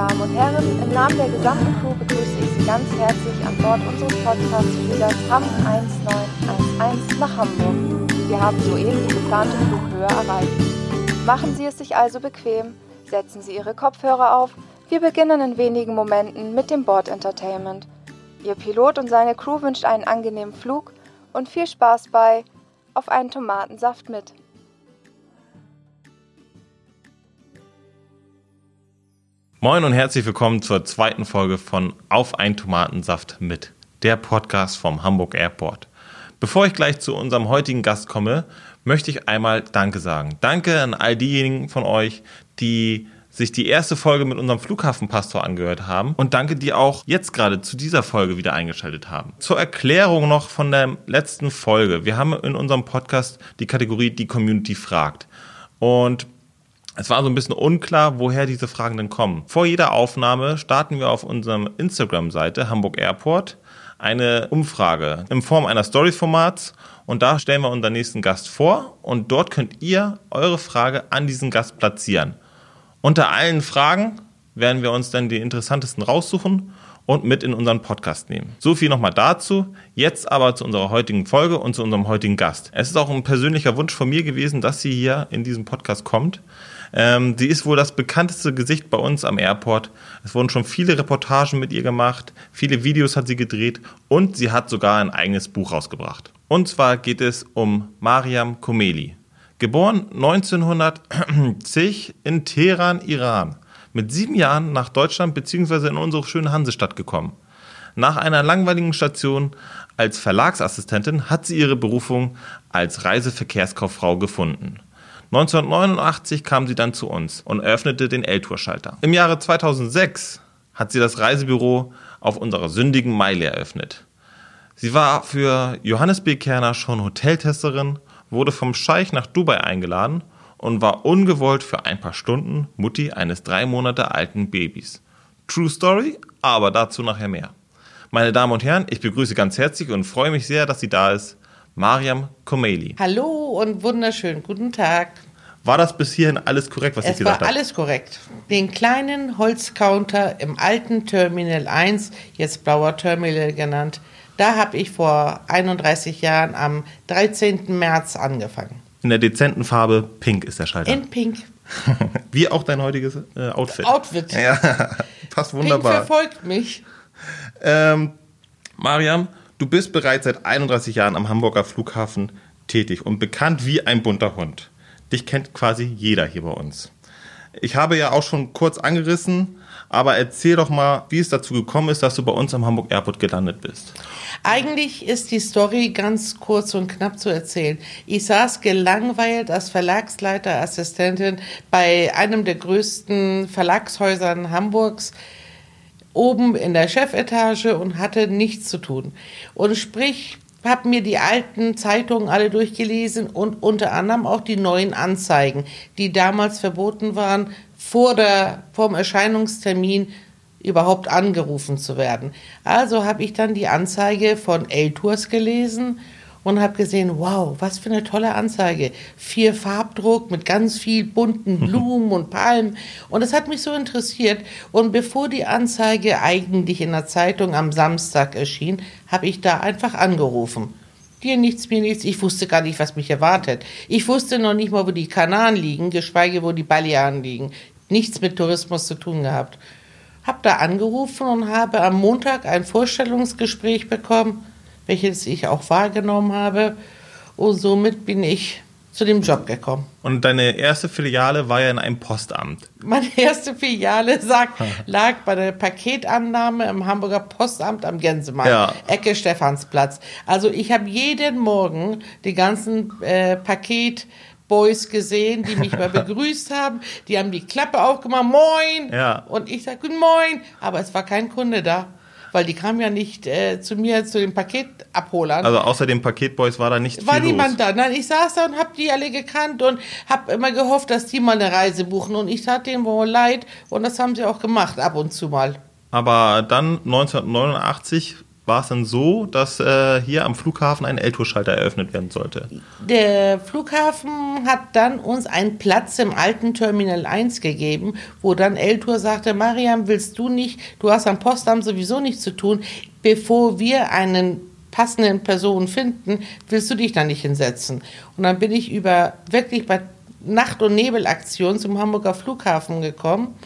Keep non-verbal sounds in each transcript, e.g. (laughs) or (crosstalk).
Damen und Herren, im Namen der gesamten Crew begrüße ich Sie ganz herzlich an Bord unseres Podcast-Fliegers HAM 1911 nach Hamburg. Wir haben soeben die geplante Flughöhe erreicht. Machen Sie es sich also bequem, setzen Sie Ihre Kopfhörer auf. Wir beginnen in wenigen Momenten mit dem Bord-Entertainment. Ihr Pilot und seine Crew wünscht einen angenehmen Flug und viel Spaß bei Auf einen Tomatensaft mit. Moin und herzlich willkommen zur zweiten Folge von Auf ein Tomatensaft mit, der Podcast vom Hamburg Airport. Bevor ich gleich zu unserem heutigen Gast komme, möchte ich einmal Danke sagen. Danke an all diejenigen von euch, die sich die erste Folge mit unserem Flughafenpastor angehört haben und danke, die auch jetzt gerade zu dieser Folge wieder eingeschaltet haben. Zur Erklärung noch von der letzten Folge. Wir haben in unserem Podcast die Kategorie Die Community fragt. Und es war so ein bisschen unklar, woher diese Fragen denn kommen. Vor jeder Aufnahme starten wir auf unserer Instagram-Seite Hamburg Airport eine Umfrage in Form einer Story-Formats und da stellen wir unseren nächsten Gast vor und dort könnt ihr eure Frage an diesen Gast platzieren. Unter allen Fragen werden wir uns dann die interessantesten raussuchen und mit in unseren Podcast nehmen. So viel nochmal dazu. Jetzt aber zu unserer heutigen Folge und zu unserem heutigen Gast. Es ist auch ein persönlicher Wunsch von mir gewesen, dass sie hier in diesem Podcast kommt. Ähm, sie ist wohl das bekannteste Gesicht bei uns am Airport. Es wurden schon viele Reportagen mit ihr gemacht, viele Videos hat sie gedreht und sie hat sogar ein eigenes Buch rausgebracht. Und zwar geht es um Mariam Komeli. Geboren 1910 in Teheran, Iran. Mit sieben Jahren nach Deutschland bzw. in unsere schöne Hansestadt gekommen. Nach einer langweiligen Station als Verlagsassistentin hat sie ihre Berufung als Reiseverkehrskauffrau gefunden. 1989 kam sie dann zu uns und eröffnete den L-Tour-Schalter. Im Jahre 2006 hat sie das Reisebüro auf unserer sündigen Meile eröffnet. Sie war für Johannes B. Kerner schon Hoteltesterin, wurde vom Scheich nach Dubai eingeladen und war ungewollt für ein paar Stunden Mutti eines drei Monate alten Babys. True Story, aber dazu nachher mehr. Meine Damen und Herren, ich begrüße ganz herzlich und freue mich sehr, dass sie da ist. Mariam Komeli. Hallo und wunderschönen guten Tag. War das bis hierhin alles korrekt, was es ich gesagt habe? Es war alles korrekt. Den kleinen Holzcounter im alten Terminal 1, jetzt blauer Terminal genannt, da habe ich vor 31 Jahren am 13. März angefangen. In der dezenten Farbe Pink ist der Schalter. In Pink. (laughs) Wie auch dein heutiges äh, Outfit. Outfit. (laughs) Ja, passt wunderbar. Pink verfolgt mich. Ähm, Mariam, Du bist bereits seit 31 Jahren am Hamburger Flughafen tätig und bekannt wie ein bunter Hund. Dich kennt quasi jeder hier bei uns. Ich habe ja auch schon kurz angerissen, aber erzähl doch mal, wie es dazu gekommen ist, dass du bei uns am Hamburg Airport gelandet bist. Eigentlich ist die Story ganz kurz und knapp zu erzählen. Ich saß gelangweilt als Verlagsleiterassistentin bei einem der größten Verlagshäusern Hamburgs oben in der Chefetage und hatte nichts zu tun. Und sprich, habe mir die alten Zeitungen alle durchgelesen und unter anderem auch die neuen Anzeigen, die damals verboten waren, vor der, vom Erscheinungstermin überhaupt angerufen zu werden. Also habe ich dann die Anzeige von L-Tours gelesen und habe gesehen, wow, was für eine tolle Anzeige. Vier Farbdruck mit ganz viel bunten Blumen und Palmen. Und das hat mich so interessiert. Und bevor die Anzeige eigentlich in der Zeitung am Samstag erschien, habe ich da einfach angerufen. Dir nichts, mir nichts. Ich wusste gar nicht, was mich erwartet. Ich wusste noch nicht mal, wo die Kanaren liegen, geschweige, wo die Balearen liegen. Nichts mit Tourismus zu tun gehabt. Hab da angerufen und habe am Montag ein Vorstellungsgespräch bekommen welches ich auch wahrgenommen habe. Und somit bin ich zu dem Job gekommen. Und deine erste Filiale war ja in einem Postamt. Meine erste Filiale sagt, lag bei der Paketannahme im Hamburger Postamt am Gänsemarkt, ja. Ecke Stephansplatz. Also ich habe jeden Morgen die ganzen äh, Paket Boys gesehen, die mich mal (laughs) begrüßt haben. Die haben die Klappe aufgemacht, moin. Ja. Und ich sage, guten Moin. Aber es war kein Kunde da weil die kamen ja nicht äh, zu mir, zu den Paketabholern. Also außer den Paketboys war da nicht War viel niemand los. da. Nein, ich saß da und hab die alle gekannt und hab immer gehofft, dass die mal eine Reise buchen. Und ich tat denen wohl leid und das haben sie auch gemacht, ab und zu mal. Aber dann 1989 war es dann so, dass äh, hier am Flughafen ein L-Tour-Schalter eröffnet werden sollte. Der Flughafen hat dann uns einen Platz im alten Terminal 1 gegeben, wo dann L-Tour sagte, Mariam, willst du nicht, du hast am Postamt sowieso nichts zu tun, bevor wir einen passenden Person finden, willst du dich da nicht hinsetzen. Und dann bin ich über wirklich bei Nacht- und Nebelaktion zum Hamburger Flughafen gekommen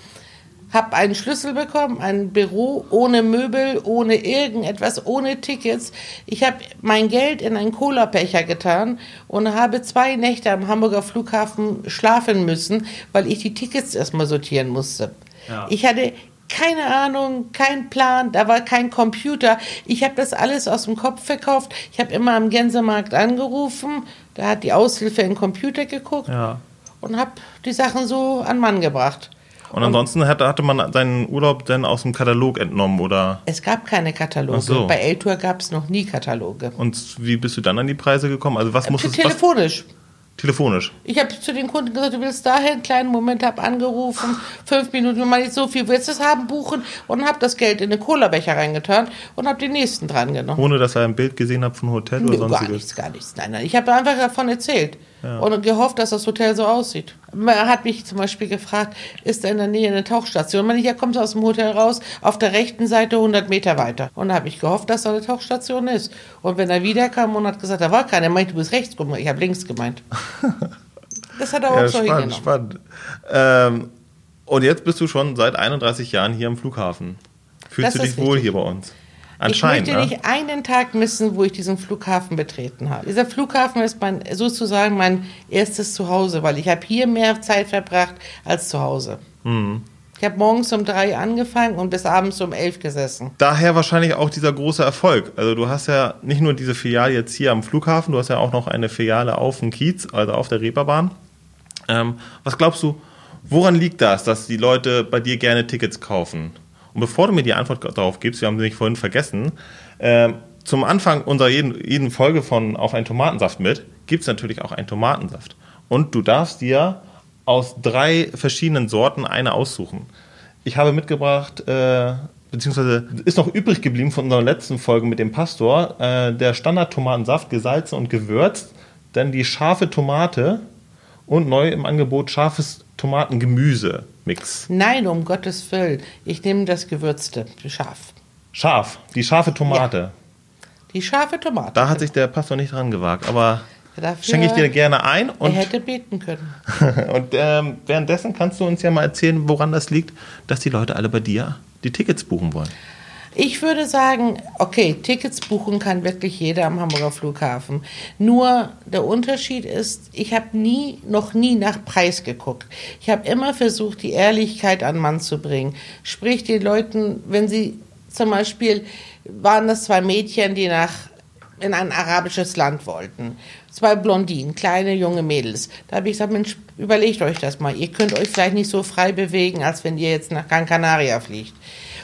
habe einen Schlüssel bekommen, ein Büro ohne Möbel, ohne irgendetwas, ohne Tickets. Ich habe mein Geld in einen Cola-Becher getan und habe zwei Nächte am Hamburger Flughafen schlafen müssen, weil ich die Tickets erstmal sortieren musste. Ja. Ich hatte keine Ahnung, kein Plan, da war kein Computer. Ich habe das alles aus dem Kopf verkauft. Ich habe immer am Gänsemarkt angerufen, da hat die Aushilfe in den Computer geguckt ja. und habe die Sachen so an Mann gebracht. Und ansonsten hatte, hatte man seinen Urlaub dann aus dem Katalog entnommen, oder? Es gab keine Kataloge. So. Bei L-Tour gab es noch nie Kataloge. Und wie bist du dann an die Preise gekommen? Also was musstest du? Telefonisch. Was? Telefonisch. Ich habe zu den Kunden gesagt, du willst dahin, kleinen Moment, habe angerufen, fünf Minuten, wenn man nicht so viel willst es haben, buchen und habe das Geld in den Cola-Becher reingetan und habe den nächsten dran genommen. Ohne, dass er ein Bild gesehen hat von Hotel oder sonstiges? Gar nichts, gar nichts. Nein, nein, ich habe einfach davon erzählt ja. und gehofft, dass das Hotel so aussieht. Man hat mich zum Beispiel gefragt, ist da in der Nähe eine Tauchstation? Man, ja, kommt aus dem Hotel raus, auf der rechten Seite 100 Meter weiter. Und da habe ich gehofft, dass da eine Tauchstation ist. Und wenn er wiederkam und hat gesagt, da war keine, er meinte, du bist rechts. Ich habe links gemeint. (laughs) Das hat er auch ja, so spannend, spannend. Ähm, und jetzt bist du schon seit 31 Jahren hier am Flughafen. Fühlst das du dich wohl hier bei uns? Anscheinend, ich möchte nicht einen Tag missen, wo ich diesen Flughafen betreten habe. Dieser Flughafen ist mein, sozusagen mein erstes Zuhause, weil ich habe hier mehr Zeit verbracht als zu Hause. Mhm. Ich habe morgens um drei angefangen und bis abends um elf gesessen. Daher wahrscheinlich auch dieser große Erfolg. Also du hast ja nicht nur diese Filiale jetzt hier am Flughafen, du hast ja auch noch eine Filiale auf dem Kiez, also auf der Reeperbahn. Ähm, was glaubst du, woran liegt das, dass die Leute bei dir gerne Tickets kaufen? Und bevor du mir die Antwort darauf gibst, wir haben sie nicht vorhin vergessen, äh, zum Anfang unserer jeden, jeden Folge von Auf einen Tomatensaft mit, gibt es natürlich auch einen Tomatensaft. Und du darfst dir aus drei verschiedenen Sorten eine aussuchen. Ich habe mitgebracht, äh, beziehungsweise ist noch übrig geblieben von unserer letzten Folge mit dem Pastor, äh, der Standard-Tomatensaft, gesalzen und gewürzt, dann die scharfe Tomate und neu im Angebot scharfes Tomatengemüse-Mix. Nein, um Gottes Willen. Ich nehme das Gewürzte, scharf. Scharf, die scharfe Tomate. Ja. Die scharfe Tomate. Da hat sich der Pastor nicht dran gewagt, aber Dafür schenke ich dir gerne ein. Und, er hätte beten können. (laughs) und ähm, währenddessen kannst du uns ja mal erzählen, woran das liegt, dass die Leute alle bei dir die Tickets buchen wollen. Ich würde sagen, okay, Tickets buchen kann wirklich jeder am Hamburger Flughafen. Nur der Unterschied ist, ich habe nie, noch nie nach Preis geguckt. Ich habe immer versucht, die Ehrlichkeit an Mann zu bringen. Sprich, den Leuten, wenn sie zum Beispiel waren das zwei Mädchen, die nach in ein arabisches Land wollten. Zwei Blondinen, kleine junge Mädels. Da habe ich gesagt, Mensch, überlegt euch das mal. Ihr könnt euch vielleicht nicht so frei bewegen, als wenn ihr jetzt nach Gran Canaria fliegt.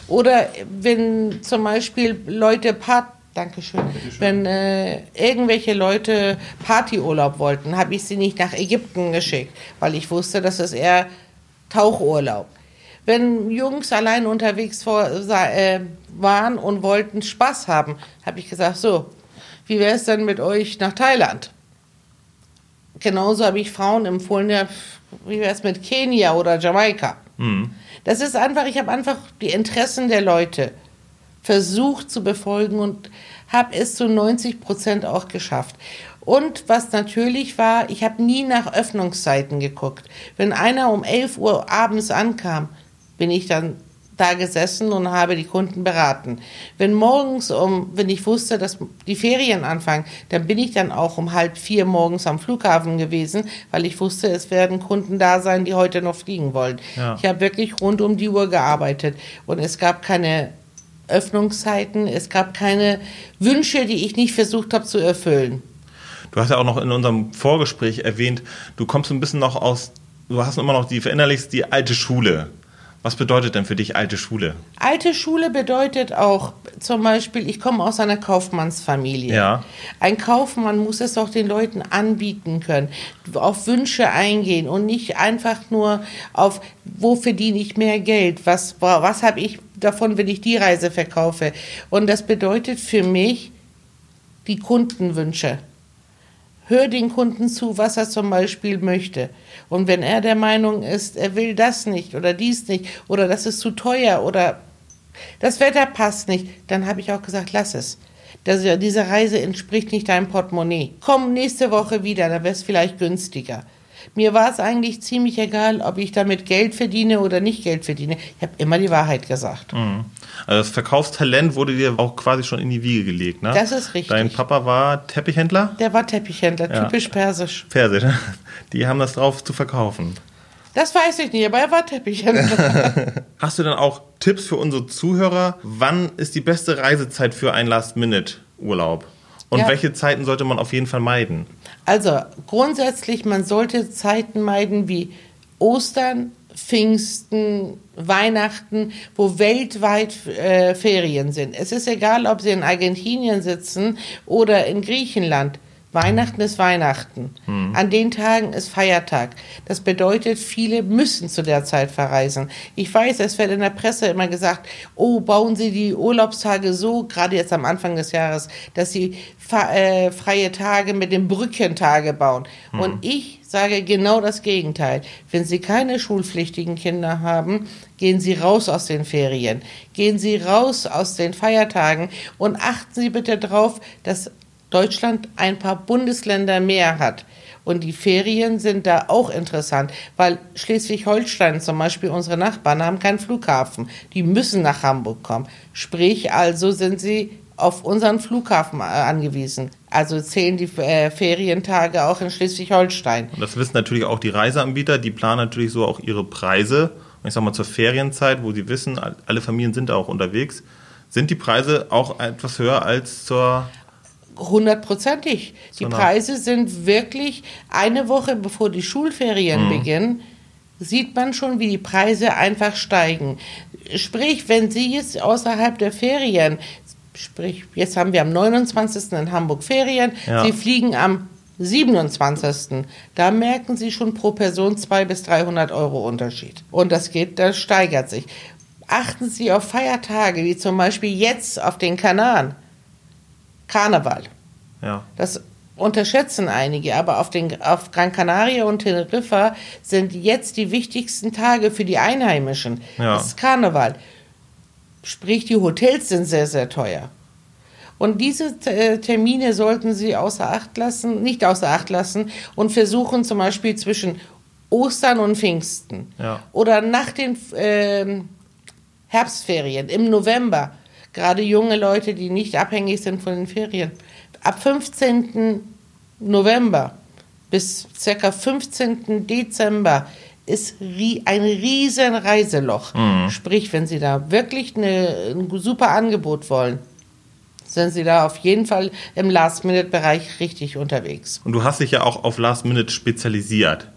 Oder wenn zum Beispiel Leute Part Dankeschön. Wenn äh, irgendwelche Leute Partyurlaub wollten, habe ich sie nicht nach Ägypten geschickt, weil ich wusste, das ist eher Tauchurlaub. Wenn Jungs allein unterwegs vor, äh, waren und wollten Spaß haben, habe ich gesagt, so, wie wäre es denn mit euch nach Thailand? Genauso habe ich Frauen empfohlen, ja, wie wäre es mit Kenia oder Jamaika? Mhm. Das ist einfach, ich habe einfach die Interessen der Leute versucht zu befolgen und habe es zu 90 Prozent auch geschafft. Und was natürlich war, ich habe nie nach Öffnungszeiten geguckt. Wenn einer um 11 Uhr abends ankam, bin ich dann da gesessen und habe die Kunden beraten. Wenn morgens um, wenn ich wusste, dass die Ferien anfangen, dann bin ich dann auch um halb vier morgens am Flughafen gewesen, weil ich wusste, es werden Kunden da sein, die heute noch fliegen wollen. Ja. Ich habe wirklich rund um die Uhr gearbeitet und es gab keine Öffnungszeiten, es gab keine Wünsche, die ich nicht versucht habe zu erfüllen. Du hast ja auch noch in unserem Vorgespräch erwähnt, du kommst ein bisschen noch aus, du hast immer noch die verinnerlichst die alte Schule. Was bedeutet denn für dich alte Schule? Alte Schule bedeutet auch zum Beispiel, ich komme aus einer Kaufmannsfamilie. Ja. Ein Kaufmann muss es auch den Leuten anbieten können, auf Wünsche eingehen und nicht einfach nur auf, wo verdiene ich mehr Geld, was, was habe ich davon, wenn ich die Reise verkaufe. Und das bedeutet für mich die Kundenwünsche. Hör den Kunden zu, was er zum Beispiel möchte. Und wenn er der Meinung ist, er will das nicht oder dies nicht oder das ist zu teuer oder das Wetter passt nicht, dann habe ich auch gesagt, lass es. Das, diese Reise entspricht nicht deinem Portemonnaie. Komm nächste Woche wieder, da wäre es vielleicht günstiger. Mir war es eigentlich ziemlich egal, ob ich damit Geld verdiene oder nicht Geld verdiene. Ich habe immer die Wahrheit gesagt. Mhm. Also das Verkaufstalent wurde dir auch quasi schon in die Wiege gelegt, ne? Das ist richtig. Dein Papa war Teppichhändler? Der war Teppichhändler, Ja. typisch persisch. Persisch. (laughs) Die haben das drauf zu verkaufen. Das weiß ich nicht, aber er war Teppichhändler. (laughs) (laughs) Hast du dann auch Tipps für unsere Zuhörer? Wann ist die beste Reisezeit für einen Last-Minute-Urlaub? Und Ja. welche Zeiten sollte man auf jeden Fall meiden? Also grundsätzlich, man sollte Zeiten meiden wie Ostern, Pfingsten, Weihnachten, wo weltweit äh, Ferien sind. Es ist egal, ob Sie in Argentinien sitzen oder in Griechenland. Weihnachten ist Weihnachten. An den Tagen ist Feiertag. Das bedeutet, viele müssen zu der Zeit verreisen. Ich weiß, es wird in der Presse immer gesagt, oh, bauen Sie die Urlaubstage so, gerade jetzt am Anfang des Jahres, dass Sie äh, freie Tage mit dem Brückentage bauen. Und ich sage genau das Gegenteil. Wenn Sie keine schulpflichtigen Kinder haben, gehen Sie raus aus den Ferien. Gehen Sie raus aus den Feiertagen und achten Sie bitte darauf, dass Deutschland ein paar Bundesländer mehr hat. Und die Ferien sind da auch interessant, weil Schleswig-Holstein zum Beispiel, unsere Nachbarn, haben keinen Flughafen. Die müssen nach Hamburg kommen. Sprich, also sind sie auf unseren Flughafen äh, angewiesen. Also zählen die äh, Ferientage auch in Schleswig-Holstein. Und das wissen natürlich auch die Reiseanbieter, die planen natürlich so auch ihre Preise. Und ich sag mal zur Ferienzeit, wo sie wissen, alle Familien sind da auch unterwegs, sind die Preise auch etwas höher als zur Hundertprozentig. Die. Preise sind wirklich eine Woche bevor die Schulferien beginnen, sieht man schon, wie die Preise einfach steigen. Sprich, wenn Sie jetzt außerhalb der Ferien, sprich, jetzt haben wir am 29. in Hamburg Ferien, Ja. Sie fliegen am 27. Da merken Sie schon pro Person 200 bis 300 Euro Unterschied. Und das geht, das steigert sich. Achten Sie auf Feiertage, wie zum Beispiel jetzt auf den Kanaren. Karneval. ja. Das unterschätzen einige, aber auf, den, auf Gran Canaria und Teneriffa sind jetzt die wichtigsten Tage für die Einheimischen. Ja. Das ist Karneval. Sprich, die Hotels sind sehr, sehr teuer. Und diese äh, Termine sollten Sie außer Acht lassen, nicht außer Acht lassen und versuchen zum Beispiel zwischen Ostern und Pfingsten Ja. oder nach den ähm, Herbstferien im November, gerade junge Leute, die nicht abhängig sind von den Ferien, ab 15. November bis ca. 15. Dezember ist ein riesen Reiseloch. Sprich, wenn Sie da wirklich eine, ein super Angebot wollen, sind Sie da auf jeden Fall im Last-Minute-Bereich richtig unterwegs. Und du hast dich ja auch auf Last Minute spezialisiert.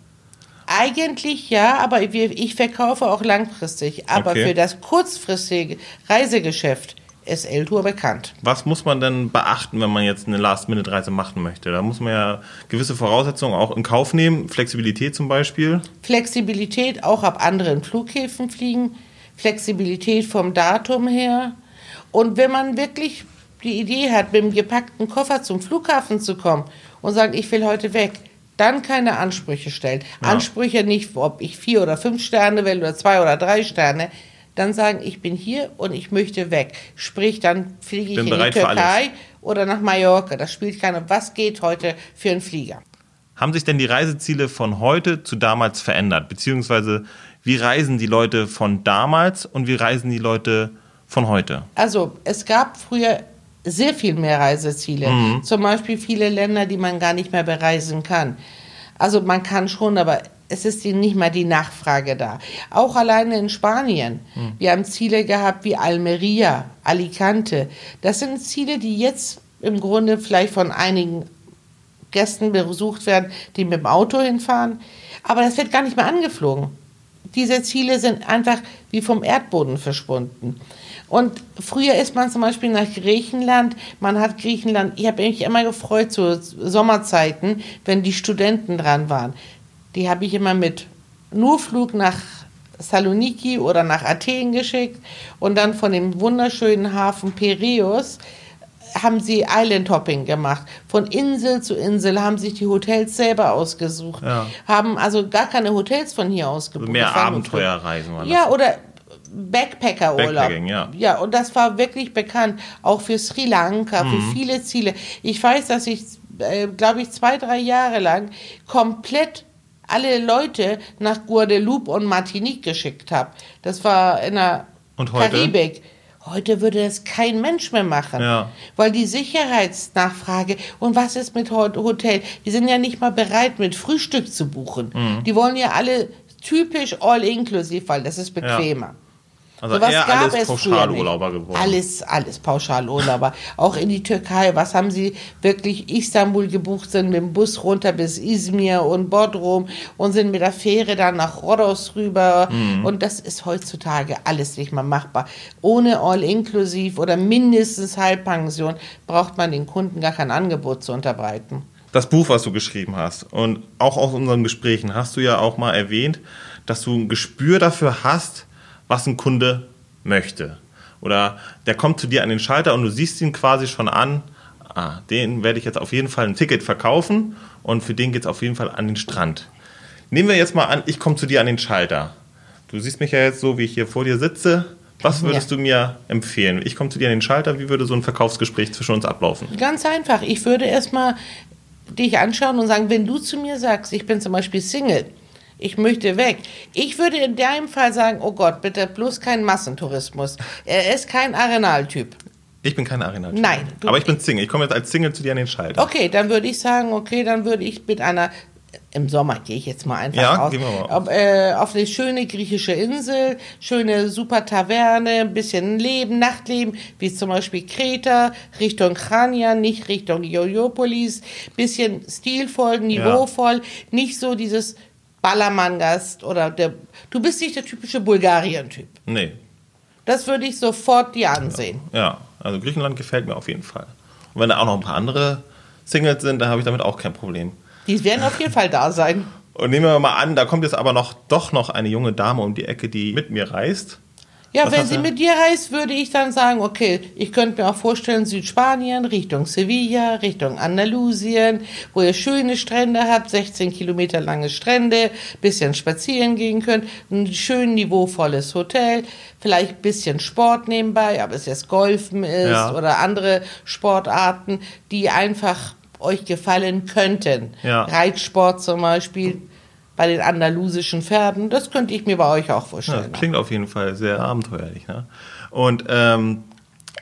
Eigentlich ja, aber ich verkaufe auch langfristig. Aber Okay. für das kurzfristige Reisegeschäft ist L-Tour bekannt. Was muss man denn beachten, wenn man jetzt eine Last-Minute-Reise machen möchte? Da muss man ja gewisse Voraussetzungen auch in Kauf nehmen. Flexibilität zum Beispiel. Flexibilität auch ab anderen Flughäfen fliegen, Flexibilität vom Datum her. Und wenn man wirklich die Idee hat, mit dem gepackten Koffer zum Flughafen zu kommen und sagt, ich will heute weg, dann keine Ansprüche stellen. Ja. Ansprüche nicht, ob ich vier oder fünf Sterne will oder zwei oder drei Sterne. Dann sagen, ich bin hier und ich möchte weg. Sprich, dann fliege ich Bin in die. Türkei oder nach Mallorca. Das spielt keine. Was geht heute für einen Flieger? Haben sich denn die Reiseziele von heute zu damals verändert? Beziehungsweise wie reisen die Leute von damals und wie reisen die Leute von heute? Also es gab früher sehr viel mehr Reiseziele. Zum Beispiel viele Länder, die man gar nicht mehr bereisen kann. Also man kann schon, aber es ist nicht mal die Nachfrage da. Auch alleine in Spanien. Wir haben Ziele gehabt wie Almeria, Alicante. Das sind Ziele, die jetzt im Grunde vielleicht von einigen Gästen besucht werden, die mit dem Auto hinfahren. Aber das wird gar nicht mehr angeflogen. Diese Ziele sind einfach wie vom Erdboden verschwunden. Und früher ist man zum Beispiel nach Griechenland. Man hat Griechenland, ich habe mich immer gefreut zu Sommerzeiten, wenn die Studenten dran waren. Die habe ich immer mit nur Flug nach Saloniki oder nach Athen geschickt und dann von dem wunderschönen Hafen Piräus haben sie Island Hopping gemacht. Von Insel zu Insel haben sich die Hotels selber ausgesucht. Ja. Haben also gar keine Hotels von hier aus gebucht. Mehr Abenteuerreisen waren ja, oder Backpacker-Urlaub. Ja. Ja, und das war wirklich bekannt, auch für Sri Lanka, Mhm. für viele Ziele. Ich weiß, dass ich, äh, glaube ich, zwei, drei Jahre lang komplett alle Leute nach Guadeloupe und Martinique geschickt habe. Das war in der Und heute? Karibik. Heute würde das kein Mensch mehr machen. Ja. Weil die Sicherheitsnachfrage und was ist mit Hot- Hotel? Die sind ja nicht mal bereit, mit Frühstück zu buchen. Mhm. Die wollen ja alle typisch all-inclusive, weil das ist bequemer. Also Sowas eher gab alles Pauschalurlauber geworden. Alles, alles Pauschalurlauber. Auch in die Türkei. Was haben sie wirklich Istanbul gebucht, sind mit dem Bus runter bis Izmir und Bodrum und sind mit der Fähre dann nach Rhodos rüber. Mhm. Und das ist heutzutage alles nicht mehr machbar. Ohne All-Inklusiv oder mindestens Halbpension braucht man den Kunden gar kein Angebot zu unterbreiten. Das Buch, was du geschrieben hast und auch aus unseren Gesprächen hast du ja auch mal erwähnt, dass du ein Gespür dafür hast, was ein Kunde möchte. Oder der kommt zu dir an den Schalter und du siehst ihn quasi schon an, ah, den werde ich jetzt auf jeden Fall ein Ticket verkaufen und für den geht es auf jeden Fall an den Strand. Nehmen wir jetzt mal an, ich komme zu dir an den Schalter. Du siehst mich ja jetzt so, wie ich hier vor dir sitze. Was würdest Ja. du mir empfehlen? Ich komme zu dir an den Schalter, wie würde so ein Verkaufsgespräch zwischen uns ablaufen? Ganz einfach. Ich würde erstmal dich anschauen und sagen, wenn du zu mir sagst, ich bin zum Beispiel Single, ich möchte weg. Ich würde in deinem Fall sagen, oh Gott, bitte bloß kein Massentourismus. Er ist kein Arenaltyp. Ich bin kein Arenal. Nein, du- Aber ich bin Single. Ich komme jetzt als Single zu dir an den Schalter. Okay, dann würde ich sagen, okay, dann würde ich mit einer, im Sommer gehe ich jetzt mal einfach Ja, auf, gehen wir mal. auf, äh, auf eine schöne griechische Insel, schöne super Taverne, ein bisschen Leben, Nachtleben, wie zum Beispiel Kreta, Richtung Chania, nicht Richtung Jojopolis, bisschen stilvoll, niveauvoll, nicht so dieses Ballermann-Gast oder der, du bist nicht der typische Bulgarien-Typ. Nee. Das würde ich sofort dir ansehen. Ja, also Griechenland gefällt mir auf jeden Fall. Und wenn da auch noch ein paar andere Singles sind, dann habe ich damit auch kein Problem. Die werden auf jeden Fall da sein. Und nehmen wir mal an, da kommt jetzt aber noch doch noch eine junge Dame um die Ecke, die mit mir reist. Ja, Was wenn sie mit dir reist, würde ich dann sagen, okay, ich könnte mir auch vorstellen, Südspanien, Richtung Sevilla, Richtung Andalusien, wo ihr schöne Strände habt, 16 Kilometer lange Strände, bisschen spazieren gehen könnt, ein schön niveauvolles Hotel, vielleicht ein bisschen Sport nebenbei, ob es jetzt Golfen ist Ja. oder andere Sportarten, die einfach euch gefallen könnten. Ja. Reitsport zum Beispiel bei den andalusischen Pferden, das könnte ich mir bei euch auch Ja, vorstellen. klingt auf jeden Fall sehr abenteuerlich. Ne? Und ähm,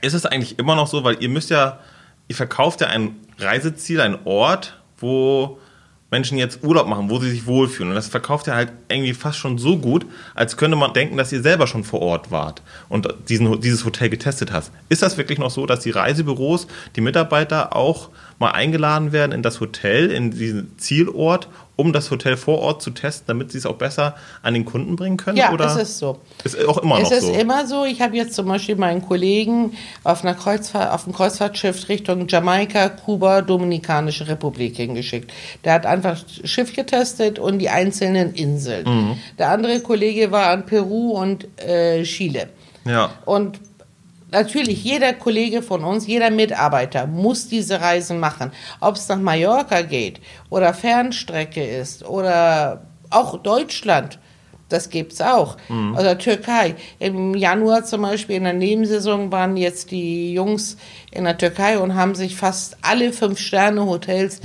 ist es eigentlich immer noch so, weil ihr müsst ja, ihr verkauft ja ein Reiseziel, einen Ort, wo Menschen jetzt Urlaub machen, wo sie sich wohlfühlen. Und das verkauft ihr halt irgendwie fast schon so gut, als könnte man denken, dass ihr selber schon vor Ort wart und diesen, dieses Hotel getestet hast. Ist das wirklich noch so, dass die Reisebüros, die Mitarbeiter auch mal eingeladen werden in das Hotel, in diesen Zielort, um das Hotel vor Ort zu testen, damit sie es auch besser an den Kunden bringen können? Ja, oder? es ist so. Ist auch immer es noch ist so. immer so. Ich habe jetzt zum Beispiel meinen Kollegen auf einer Kreuzfahrt, auf einem Kreuzfahrtschiff Richtung Jamaika, Kuba, Dominikanische Republik hingeschickt. Der hat einfach das Schiff getestet und die einzelnen Inseln. Mhm. Der andere Kollege war an Peru und äh, Chile. ja. Und natürlich, jeder Kollege von uns, jeder Mitarbeiter muss diese Reisen machen. Ob es nach Mallorca geht oder Fernstrecke ist oder auch Deutschland. Das gibt's auch. Oder Türkei. Im Januar zum Beispiel in der Nebensaison waren jetzt die Jungs in der Türkei und haben sich fast alle Fünf-Sterne-Hotels,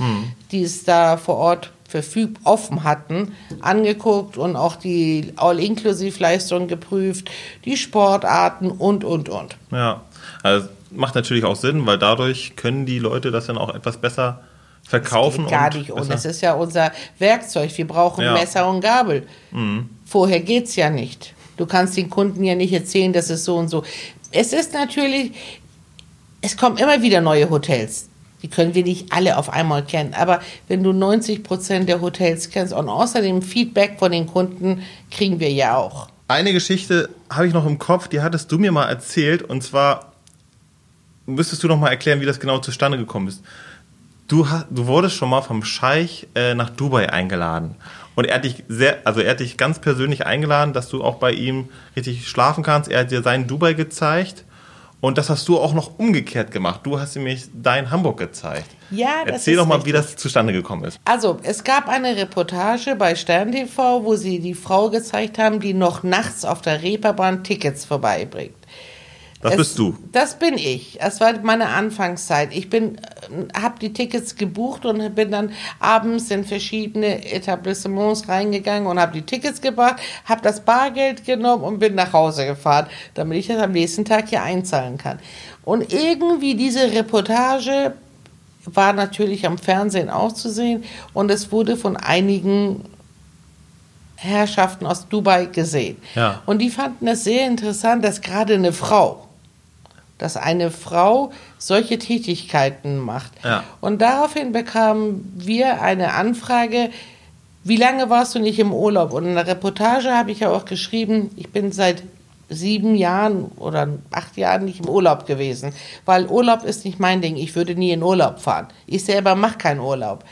die es da vor Ort verfügt offen hatten, angeguckt und auch die All-Inklusiv-Leistung geprüft, die Sportarten und, und, und. Ja, also macht natürlich auch Sinn, weil dadurch können die Leute das dann auch etwas besser verkaufen. Geht gar nicht. Besser- es ist ja unser Werkzeug. Wir brauchen Ja. Mhm. Messer und Gabel. Vorher geht's ja nicht. Du kannst den Kunden ja nicht erzählen, das ist so und so. Es ist natürlich, es kommen immer wieder neue Hotels. Die können wir nicht alle auf einmal kennen. Aber wenn du 90 Prozent der Hotels kennst und außerdem Feedback von den Kunden kriegen wir ja auch. Eine Geschichte habe ich noch im Kopf, die hattest du mir mal erzählt und zwar müsstest du noch mal erklären, wie das genau zustande gekommen ist. Du, du wurdest schon mal vom Scheich äh, nach Dubai eingeladen Und er hat dich sehr, also er hat dich ganz persönlich eingeladen, dass du auch bei ihm richtig schlafen kannst. Er hat dir seinen Dubai gezeigt. Und das hast du auch noch umgekehrt gemacht. Du hast nämlich dein Hamburg gezeigt. Ja, das Erzähl ist doch mal, richtig. wie das zustande gekommen ist. Also, es gab eine Reportage bei Stern TV, wo sie die Frau gezeigt haben, die noch nachts auf der Reeperbahn Tickets vorbeibringt. Das Es- bist du. Das bin ich. Das war meine Anfangszeit. Ich bin, habe die Tickets gebucht und bin dann abends in verschiedene Etablissements reingegangen und habe die Tickets gebracht, habe das Bargeld genommen und bin nach Hause gefahren, damit ich das am nächsten Tag hier einzahlen kann. Und irgendwie diese Reportage war natürlich am Fernsehen auch zu sehen und es wurde von einigen Herrschaften aus Dubai gesehen. Ja. Und die fanden es sehr interessant, dass gerade eine Frau, dass eine Frau solche Tätigkeiten macht. Ja. Und daraufhin bekamen wir eine Anfrage, wie lange warst du nicht im Urlaub? Und in der Reportage habe ich ja auch geschrieben, ich bin seit sieben Jahren oder acht Jahren nicht im Urlaub gewesen, weil Urlaub ist nicht mein Ding. Ich würde nie in Urlaub fahren. Ich selber mache keinen Urlaub.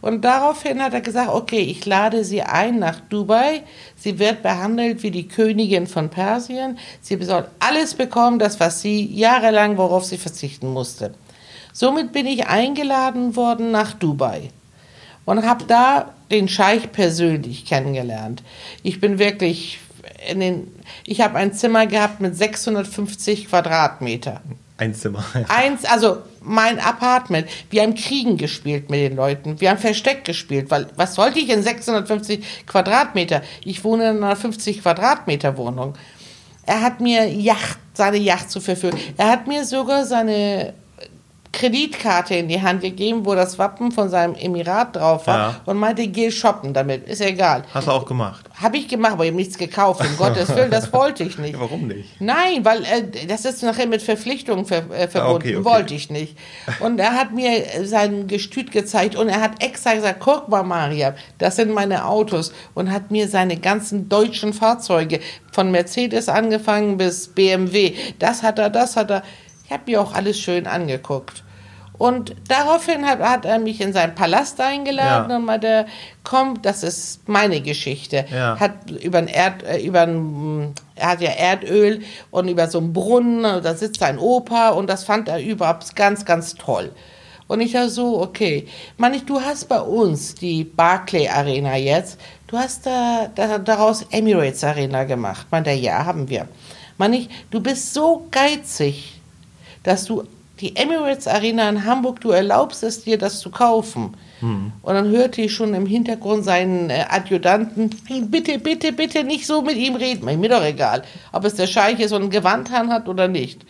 Und daraufhin hat er gesagt, okay, ich lade sie ein nach Dubai. Sie wird behandelt wie die Königin von Persien. Sie soll alles bekommen, das was sie jahrelang, worauf sie verzichten musste. Somit bin ich eingeladen worden nach Dubai und habe da den Scheich persönlich kennengelernt. Ich bin wirklich in den, ich habe ein Zimmer gehabt mit 650 Quadratmeter. Ein Zimmer. Eins, also mein Apartment. Wir haben Kriegen gespielt mit den Leuten. Wir haben Versteck gespielt, weil was sollte ich in 650 Quadratmeter? Ich wohne in einer 50 Quadratmeter Wohnung. Er hat mir Yacht, seine Yacht zur Verfügung. Er hat mir sogar seine Kreditkarte in die Hand gegeben, wo das Wappen von seinem Emirat drauf war Ja. und meinte, geh shoppen damit. Ist egal. Hast du auch gemacht. Habe ich gemacht, aber ich habe nichts gekauft. Um (laughs) Gottes Willen, das wollte ich nicht. Warum nicht? Nein, weil äh, das ist nachher mit Verpflichtungen ver äh, verbunden. Ah, okay, okay. Wollte ich nicht. Und er hat mir sein Gestüt gezeigt und er hat extra gesagt, guck mal, Maria, das sind meine Autos. Und hat mir seine ganzen deutschen Fahrzeuge, von Mercedes angefangen bis BMW, das hat er, das hat er. Ich habe mir auch alles schön angeguckt. Und daraufhin hat, hat er mich in seinen Palast eingeladen Ja. und meinte, komm, das ist meine Geschichte. Ja. Hat über ein Erd, äh, über ein, er hat ja Erdöl und über so einen Brunnen, da sitzt ein Opa und das fand er überhaupt ganz, ganz toll. Und ich dachte so, okay, Mann, ich, du hast bei uns die Barclay Arena jetzt, du hast da, da daraus Emirates Arena gemacht. Man, der ja, haben wir. Mann, ich, du bist so geizig, dass du die Emirates Arena in Hamburg, du erlaubst es dir, das zu kaufen. Und dann hörte ich schon im Hintergrund seinen äh, Adjutanten, bitte, bitte, bitte nicht so mit ihm reden. Mir doch egal, ob es der Scheich ist und ein Gewand an hat oder nicht.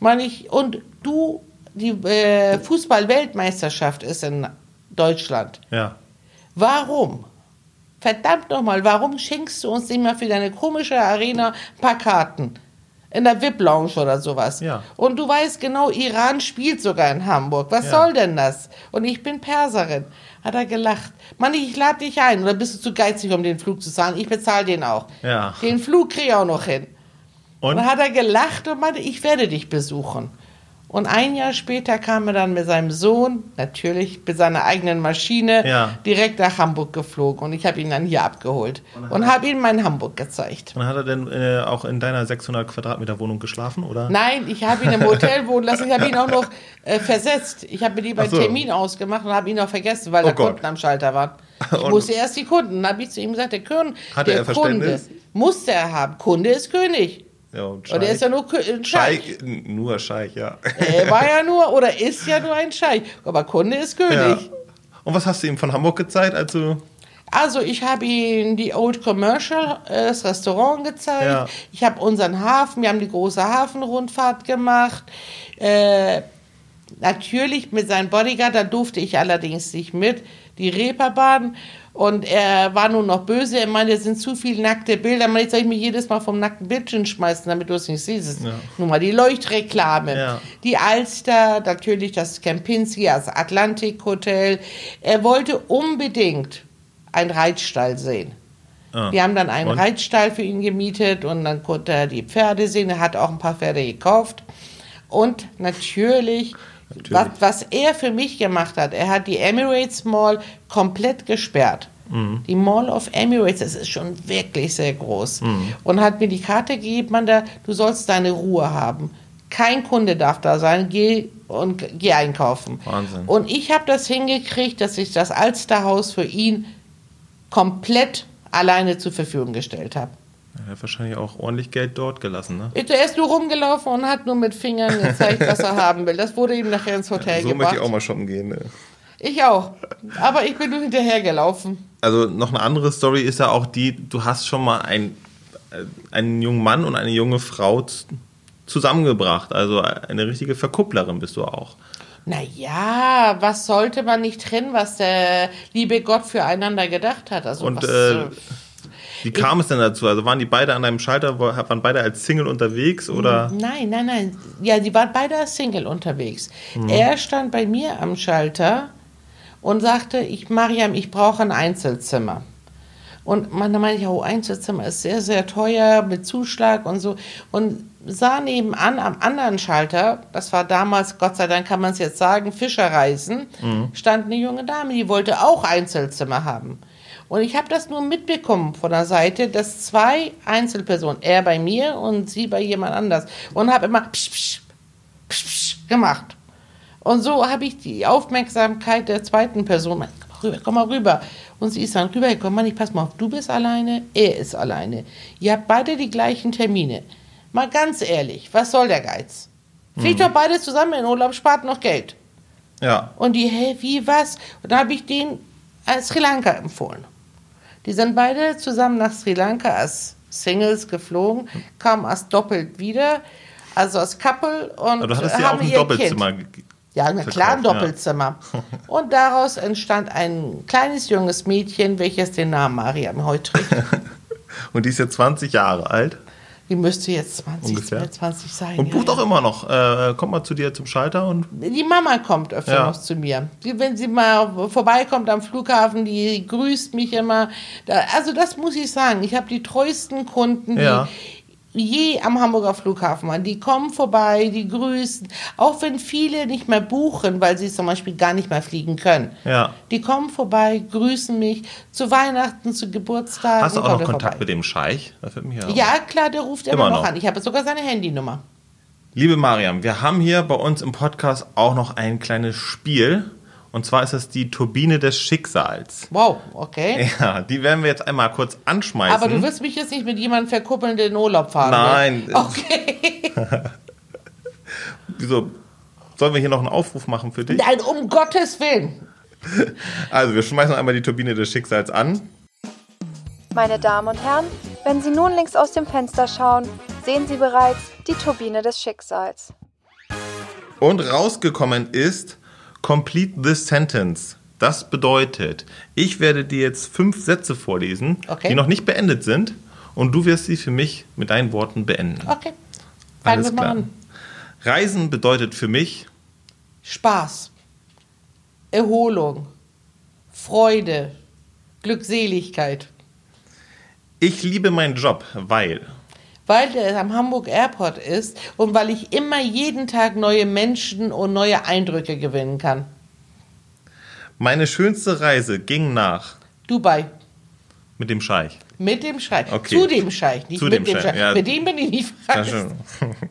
Meine ich, und du, die äh, Fußball-Weltmeisterschaft ist in Deutschland. Ja. Warum? Verdammt nochmal, warum schenkst du uns nicht mal für deine komische Arena ein paar Karten? In der VIP-Lounge oder sowas. Ja. Und du weißt genau, Iran spielt sogar in Hamburg. Was Ja. soll denn das? Und ich bin Perserin. Hat er gelacht. Mann, ich lade dich ein. Oder bist du zu geizig, um den Flug zu zahlen? Ich bezahle den auch. Ja. Den Flug kriege ich auch noch hin. Und Und? dann hat er gelacht und meinte, ich werde dich besuchen. Und ein Jahr später kam er dann mit seinem Sohn, natürlich mit seiner eigenen Maschine, Ja. direkt nach Hamburg geflogen. Und ich habe ihn dann hier abgeholt und habe ihm mein Hamburg gezeigt. Und hat er denn äh, auch in deiner 600 Quadratmeter Wohnung geschlafen, oder? Nein, ich habe ihn im Hotel (laughs) wohnen lassen. Ich habe ihn auch noch äh, versetzt. Ich habe mir lieber Ach so. einen Termin ausgemacht und habe ihn noch vergessen, weil Oh da Gott. Kunden am Schalter waren. (laughs) Ich Und- musste erst die Kunden. Dann habe ich zu ihm gesagt, der, Kön der er Kunde musste er haben. Kunde ist König. Ja, und Und er ist ja nur ein Scheich. Scheich. Nur Scheich, ja. Er war ja (laughs) nur oder ist ja nur ein Scheich. Aber Kunde ist ja. König. Und was hast du ihm von Hamburg gezeigt, als du. Also ich habe ihm die Old Commercial, äh, das Restaurant gezeigt. Ja. Ich habe unseren Hafen, wir haben die große Hafenrundfahrt gemacht. Äh, natürlich mit seinem Bodyguard, da durfte ich allerdings nicht mit, die Reeperbahn. Und er war nur noch böse. Er meinte, es sind zu viele nackte Bilder. Man, jetzt soll ich mich jedes Mal vom nackten Bildschirm schmeißen, damit du es nicht siehst. Ja. Nur mal die Leuchtreklame. Ja. Die Alster, natürlich das Kempinski, das Atlantik Hotel. Er wollte unbedingt einen Reitstall sehen. Ah. Wir haben dann einen Und? Reitstall für ihn gemietet und dann konnte er die Pferde sehen. Er hat auch ein paar Pferde gekauft. Und Natürlich. Was, was er für mich gemacht hat, er hat die Emirates Mall komplett gesperrt. Die Mall of Emirates, das ist schon wirklich sehr groß. Und hat mir die Karte gegeben, man da, du sollst deine Ruhe haben. Kein Kunde darf da sein, geh und geh einkaufen. Wahnsinn. Und ich habe das hingekriegt, dass ich das Alsterhaus für ihn komplett alleine zur Verfügung gestellt habe. Er hat wahrscheinlich auch ordentlich Geld dort gelassen, ne? Er ist nur rumgelaufen und hat nur mit Fingern gezeigt, was er (laughs) haben will. Das wurde ihm nachher ins Hotel so gebracht. möchte ich auch mal shoppen gehen. Ne? Ich auch. Aber ich bin nur hinterhergelaufen. Also noch eine andere Story ist ja auch die, du hast schon mal ein, äh, einen jungen Mann und eine junge Frau zusammengebracht. Also eine richtige Verkupplerin bist du auch. Naja, was sollte man nicht trennen, was der liebe Gott füreinander gedacht hat? Also Und was, äh, wie kam es denn dazu? Also waren die beide an einem Schalter, waren beide als Single unterwegs oder? Nein, nein, nein. Ja, die waren beide als Single unterwegs. Er stand bei mir am Schalter und sagte, ich, Mariam, ich brauche ein Einzelzimmer. Und man, meinte ich, oh, Einzelzimmer ist sehr, sehr teuer mit Zuschlag und so. Und sah nebenan am anderen Schalter, das war damals, Gott sei Dank kann man es jetzt sagen, Fischerreisen, stand eine junge Dame, die wollte auch Einzelzimmer haben. Und ich habe das nur mitbekommen von der Seite, dass zwei Einzelpersonen, er bei mir und sie bei jemand anders, und habe immer psch, psch, psch, psch gemacht. Und so habe ich die Aufmerksamkeit der zweiten Person, komm mal rüber, komm mal rüber. Und sie ist dann rübergekommen, Mann, ich pass mal auf, du bist alleine, er ist alleine. Ihr habt beide die gleichen Termine. Mal ganz ehrlich, was soll der Geiz? Fliegt doch beide zusammen in Urlaub, spart noch Geld. Ja. Und die, hä, wie, was? Und dann habe ich den als Sri Lanka empfohlen. Die sind beide zusammen nach Sri Lanka als Singles geflogen, kamen als doppelt wieder, also als Couple und Aber du hattest ja haben auch ein ihr Doppelzimmer. Kind. Ja, na klar, ein ja. Doppelzimmer. (laughs) Und daraus entstand ein kleines junges Mädchen, welches den Namen Mariam heute trägt. (laughs) Und die ist jetzt 20 Jahre alt Die müsste jetzt 20, Ungefähr. 22 sein. und ja, bucht ja. auch immer noch. Äh, kommt mal zu dir zum Schalter und Die Mama kommt öfter Ja. noch zu mir. Die, wenn sie mal vorbeikommt am Flughafen, die grüßt mich immer. Da, also das muss ich sagen. Ich habe die treuesten Kunden, die Ja. Je am Hamburger Flughafen waren. Die kommen vorbei, die grüßen. Auch wenn viele nicht mehr buchen, weil sie zum Beispiel gar nicht mehr fliegen können. Ja. Die kommen vorbei, grüßen mich zu Weihnachten, zu Geburtstagen. hast du auch noch Kontakt vorbei. mit dem Scheich? Ja, klar, der ruft immer, Immer noch noch. an. Ich habe sogar seine Handynummer. Liebe Mariam, wir haben hier bei uns im Podcast auch noch ein kleines Spiel. Und zwar ist es die Turbine des Schicksals. Wow, okay. (laughs) Ja, die werden wir jetzt einmal kurz anschmeißen. Aber du wirst mich jetzt nicht mit jemandem verkuppeln, der in Urlaub fahren Nein. will. (laughs) Okay. (laughs) Wieso? Sollen wir hier noch einen Aufruf machen für dich? Nein, um Gottes Willen. Also, wir schmeißen einmal die Turbine des Schicksals an. Meine Damen und Herren, wenn Sie nun links aus dem Fenster schauen, sehen Sie bereits die Turbine des Schicksals. Und rausgekommen ist Complete this sentence. Das bedeutet, ich werde dir jetzt fünf Sätze vorlesen, Okay. die noch nicht beendet sind. Und du wirst sie für mich mit deinen Worten beenden. Okay. Fangen Alles wir mal klar. an. Reisen bedeutet für mich Spaß, Erholung, Freude, Glückseligkeit. Ich liebe meinen Job, weil. Weil der am Hamburg Airport ist und weil ich immer jeden Tag neue Menschen und neue Eindrücke gewinnen kann. Meine schönste Reise ging nach Dubai. mit dem Scheich. Mit dem Scheich. Okay. Zu dem Scheich, nicht Zu mit dem Scheich, Scheich. ja. Mit dem bin ich nicht verreist.